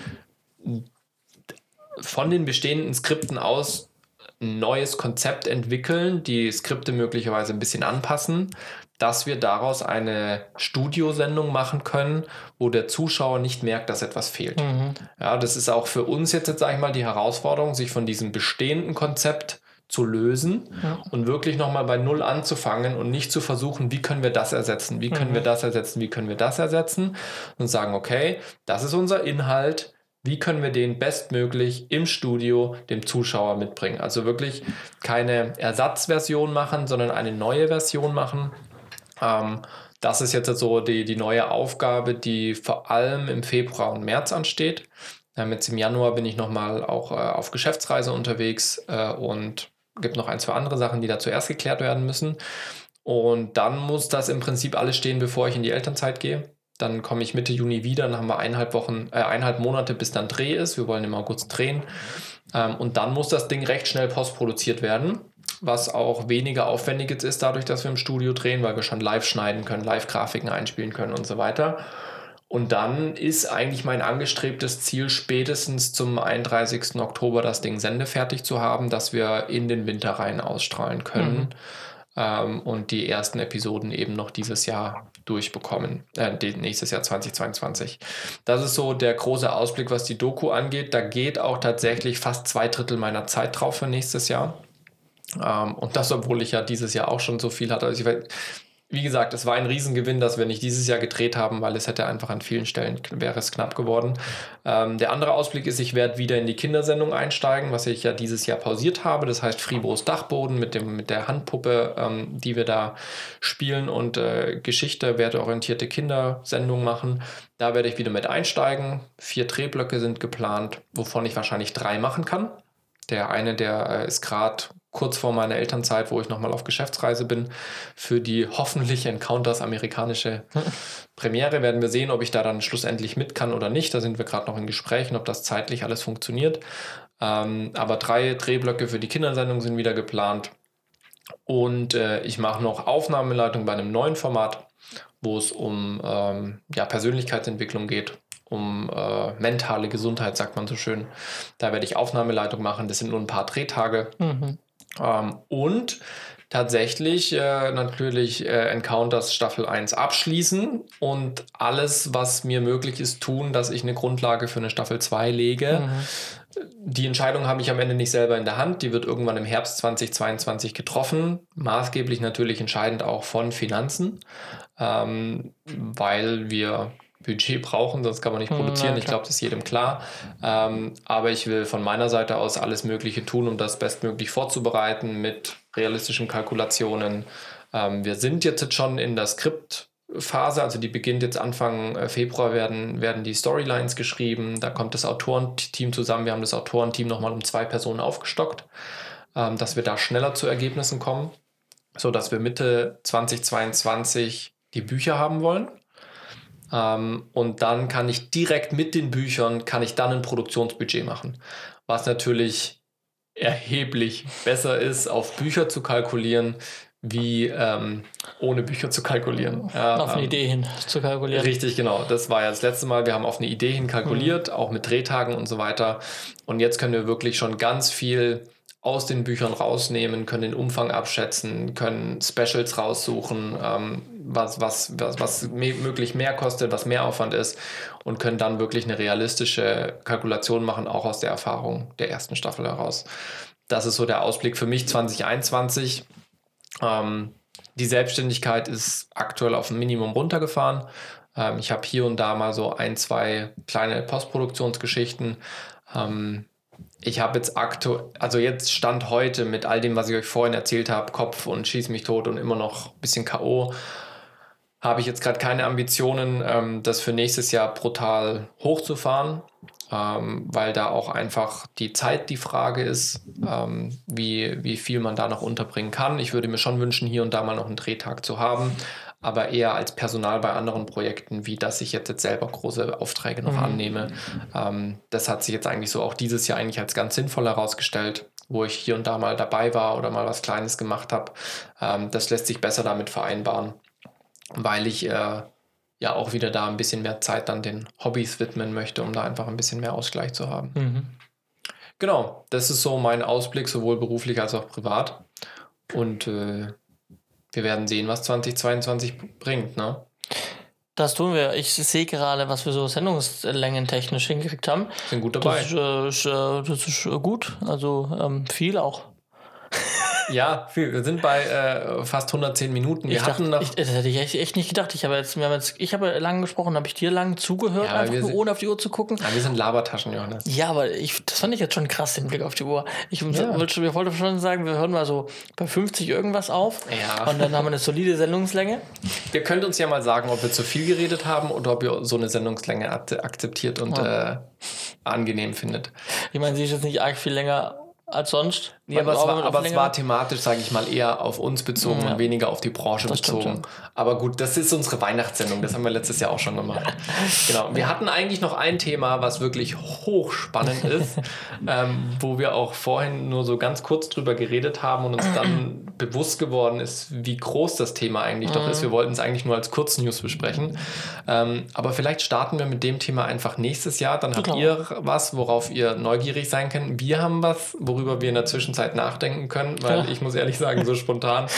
von den bestehenden Skripten aus ein neues Konzept entwickeln, die Skripte möglicherweise ein bisschen anpassen, dass wir daraus eine Studiosendung machen können, wo der Zuschauer nicht merkt, dass etwas fehlt. Mhm. Ja, das ist auch für uns jetzt, jetzt sage ich mal, die Herausforderung, sich von diesem bestehenden Konzept zu lösen ja. und wirklich nochmal bei Null anzufangen und nicht zu versuchen, wie können wir das ersetzen, wie können mhm. wir das ersetzen, wie können wir das ersetzen und sagen, okay, das ist unser Inhalt, wie können wir den bestmöglich im Studio dem Zuschauer mitbringen. Also wirklich keine Ersatzversion machen, sondern eine neue Version machen, ähm, das ist jetzt so die, die neue Aufgabe, die vor allem im Februar und März ansteht. Ähm, jetzt im Januar bin ich nochmal auch äh, auf Geschäftsreise unterwegs äh, und gibt noch ein, zwei andere Sachen, die da zuerst geklärt werden müssen. Und dann muss das im Prinzip alles stehen, bevor ich in die Elternzeit gehe. Dann komme ich Mitte Juni wieder, dann haben wir eineinhalb Wochen, äh, eineinhalb Monate, bis dann Dreh ist. Wir wollen im August drehen. Ähm, und dann muss das Ding recht schnell postproduziert werden was auch weniger aufwendig jetzt ist, dadurch, dass wir im Studio drehen, weil wir schon live schneiden können, Live-Grafiken einspielen können und so weiter. Und dann ist eigentlich mein angestrebtes Ziel, spätestens zum 31. Oktober das Ding sendefertig zu haben, dass wir in den Winter rein ausstrahlen können mhm. ähm, und die ersten Episoden eben noch dieses Jahr durchbekommen, äh, nächstes Jahr 2022. Das ist so der große Ausblick, was die Doku angeht. Da geht auch tatsächlich fast zwei Drittel meiner Zeit drauf für nächstes Jahr. Ähm, und das, obwohl ich ja dieses Jahr auch schon so viel hatte. Also ich, wie gesagt, es war ein Riesengewinn, dass wir nicht dieses Jahr gedreht haben, weil es hätte einfach an vielen Stellen wäre es knapp geworden. Ähm, der andere Ausblick ist, ich werde wieder in die Kindersendung einsteigen, was ich ja dieses Jahr pausiert habe. Das heißt Fribos Dachboden mit, dem, mit der Handpuppe, ähm, die wir da spielen und äh, Geschichte, werteorientierte Kindersendung machen. Da werde ich wieder mit einsteigen. Vier Drehblöcke sind geplant, wovon ich wahrscheinlich drei machen kann. Der eine, der äh, ist gerade kurz vor meiner Elternzeit, wo ich nochmal auf Geschäftsreise bin, für die hoffentlich Encounters amerikanische Premiere. Werden wir sehen, ob ich da dann schlussendlich mit kann oder nicht. Da sind wir gerade noch in Gesprächen, ob das zeitlich alles funktioniert. Ähm, aber drei Drehblöcke für die Kindersendung sind wieder geplant. Und äh, ich mache noch Aufnahmeleitung bei einem neuen Format, wo es um ähm, ja, Persönlichkeitsentwicklung geht um äh, mentale Gesundheit, sagt man so schön. Da werde ich Aufnahmeleitung machen. Das sind nur ein paar Drehtage. Mhm. Ähm, und tatsächlich äh, natürlich äh, Encounters Staffel 1 abschließen und alles, was mir möglich ist, tun, dass ich eine Grundlage für eine Staffel 2 lege. Mhm. Die Entscheidung habe ich am Ende nicht selber in der Hand. Die wird irgendwann im Herbst 2022 getroffen. Maßgeblich natürlich entscheidend auch von Finanzen, ähm, weil wir Budget brauchen, sonst kann man nicht hm, produzieren. Ja, ich glaube, das ist jedem klar. Ähm, aber ich will von meiner Seite aus alles Mögliche tun, um das bestmöglich vorzubereiten mit realistischen Kalkulationen. Ähm, wir sind jetzt schon in der Skriptphase, also die beginnt jetzt Anfang äh, Februar, werden, werden die Storylines geschrieben. Da kommt das Autorenteam zusammen. Wir haben das Autorenteam nochmal um zwei Personen aufgestockt, ähm, dass wir da schneller zu Ergebnissen kommen, sodass wir Mitte 2022 die Bücher haben wollen. Ähm, und dann kann ich direkt mit den Büchern, kann ich dann ein Produktionsbudget machen. Was natürlich erheblich besser ist, auf Bücher zu kalkulieren, wie ähm, ohne Bücher zu kalkulieren. Ja, auf eine ähm, Idee hin zu kalkulieren. Richtig, genau. Das war ja das letzte Mal. Wir haben auf eine Idee hin kalkuliert, mhm. auch mit Drehtagen und so weiter. Und jetzt können wir wirklich schon ganz viel aus den Büchern rausnehmen, können den Umfang abschätzen, können Specials raussuchen, ähm, was, was, was, was möglich mehr kostet, was mehr Aufwand ist und können dann wirklich eine realistische Kalkulation machen, auch aus der Erfahrung der ersten Staffel heraus. Das ist so der Ausblick für mich 2021. Ähm, die Selbstständigkeit ist aktuell auf ein Minimum runtergefahren. Ähm, ich habe hier und da mal so ein, zwei kleine Postproduktionsgeschichten. Ähm, ich habe jetzt aktuell, also jetzt Stand heute mit all dem, was ich euch vorhin erzählt habe, Kopf und schieß mich tot und immer noch ein bisschen K.O., habe ich jetzt gerade keine Ambitionen, ähm, das für nächstes Jahr brutal hochzufahren, ähm, weil da auch einfach die Zeit die Frage ist, ähm, wie, wie viel man da noch unterbringen kann. Ich würde mir schon wünschen, hier und da mal noch einen Drehtag zu haben, aber eher als Personal bei anderen Projekten, wie dass ich jetzt, jetzt selber große Aufträge noch mhm. annehme. Ähm, das hat sich jetzt eigentlich so auch dieses Jahr eigentlich als ganz sinnvoll herausgestellt wo ich hier und da mal dabei war oder mal was Kleines gemacht habe. Ähm, das lässt sich besser damit vereinbaren, weil ich äh, ja auch wieder da ein bisschen mehr Zeit dann den Hobbys widmen möchte, um da einfach ein bisschen mehr Ausgleich zu haben. Mhm. Genau, das ist so mein Ausblick, sowohl beruflich als auch privat. Und äh, wir werden sehen, was 2022 bringt, ne? Das tun wir. Ich sehe gerade, was wir so Sendungslängen technisch hingekriegt haben. Sind gut dabei. Das ist, äh, das ist gut. Also ähm, viel auch. Ja, viel. Wir sind bei äh, fast 110 Minuten. Wir ich hatten dachte, noch. Ich, das hätte ich echt, nicht gedacht. Ich habe jetzt, wir haben jetzt, ich habe lang gesprochen, habe ich dir lang zugehört, ja, einfach nur, ohne auf die Uhr zu gucken. Ja, wir sind Labertaschen, Johannes. Ja, aber ich, das fand ich jetzt schon krass, den Blick auf die Uhr. Ich ja. wollte, wir wollten schon sagen, wir hören mal so bei 50 irgendwas auf. Ja. Und dann haben wir eine solide Sendungslänge. Ihr könnt uns ja mal sagen, ob wir zu viel geredet haben oder ob ihr so eine Sendungslänge akzeptiert und ja. äh, angenehm findet. Ich meine, sie ist jetzt nicht arg viel länger als sonst. Nee, aber, es war, aber es war, thematisch, sage ich mal, eher auf uns bezogen ja. und weniger auf die Branche das bezogen. Aber gut, das ist unsere Weihnachtssendung, das haben wir letztes Jahr auch schon gemacht. genau. Wir hatten eigentlich noch ein Thema, was wirklich hochspannend ist, ähm, wo wir auch vorhin nur so ganz kurz drüber geredet haben und uns dann bewusst geworden ist, wie groß das Thema eigentlich doch ist. Wir wollten es eigentlich nur als Kurznews besprechen. Ähm, aber vielleicht starten wir mit dem Thema einfach nächstes Jahr. Dann habt genau. ihr was, worauf ihr neugierig sein könnt. Wir haben was, worüber wir in der Zwischenzeit Zeit nachdenken können, weil ja. ich muss ehrlich sagen, so spontan.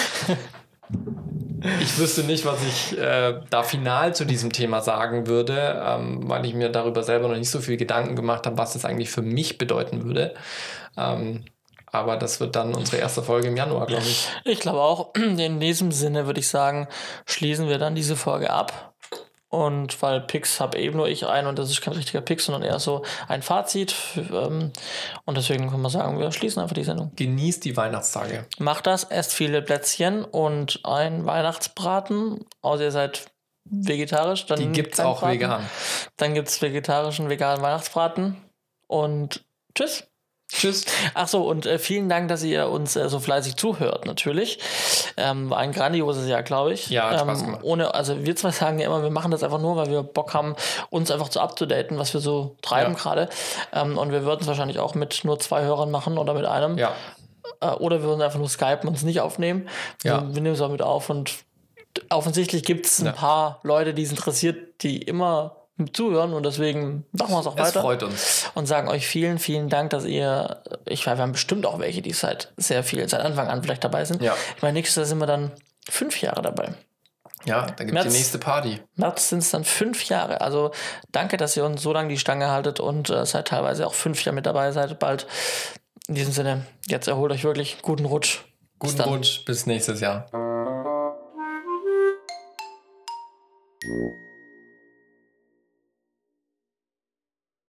Ich wüsste nicht, was ich äh, da final zu diesem Thema sagen würde, ähm, weil ich mir darüber selber noch nicht so viel Gedanken gemacht habe, was das eigentlich für mich bedeuten würde. Ähm, Aber das wird dann unsere erste Folge im Januar, glaube ich. Ich glaube auch. In diesem Sinne würde ich sagen, schließen wir dann diese Folge ab. Und weil Pix habe eben nur ich ein und das ist kein richtiger Pix, sondern eher so ein Fazit. Ähm, und deswegen können wir sagen, wir schließen einfach die Sendung. Genießt die Weihnachtstage. Macht das, esst viele Plätzchen und ein Weihnachtsbraten. Außer ihr seid vegetarisch. Dann die gibt es auch Braten. vegan. Dann gibt es vegetarischen, veganen Weihnachtsbraten. Und tschüss. Tschüss. Ach so, und äh, vielen Dank, dass ihr uns äh, so fleißig zuhört, natürlich. Ähm, war ein grandioses Jahr, glaube ich. Ja, hat Spaß ähm, gemacht. ohne, also wir zwei sagen ja immer, wir machen das einfach nur, weil wir Bock haben, uns einfach zu up-to-daten, was wir so treiben Ja. gerade. Ähm, und wir würden es wahrscheinlich auch mit nur zwei Hörern machen oder mit einem. Ja. Äh, oder wir würden einfach nur skypen und es nicht aufnehmen. Ja. Wir, wir nehmen es auch mit auf und offensichtlich gibt es ein Ja. paar Leute, die es interessiert, die immer zuhören und deswegen machen wir es auch Es weiter freut uns. und sagen euch vielen, vielen Dank, dass ihr, ich weiß, wir haben bestimmt auch welche, die seit sehr viel, seit Anfang an vielleicht dabei sind. Ja. Ich meine, nächstes Jahr sind wir dann fünf Jahre dabei. Ja, da gibt es die nächste Party. März sind es dann fünf Jahre. Also danke, dass ihr uns so lange die Stange haltet und äh, seid teilweise auch fünf Jahre mit dabei seid. Bald. In diesem Sinne, jetzt erholt euch wirklich. Guten Rutsch. Bis Guten dann. Rutsch, bis nächstes Jahr.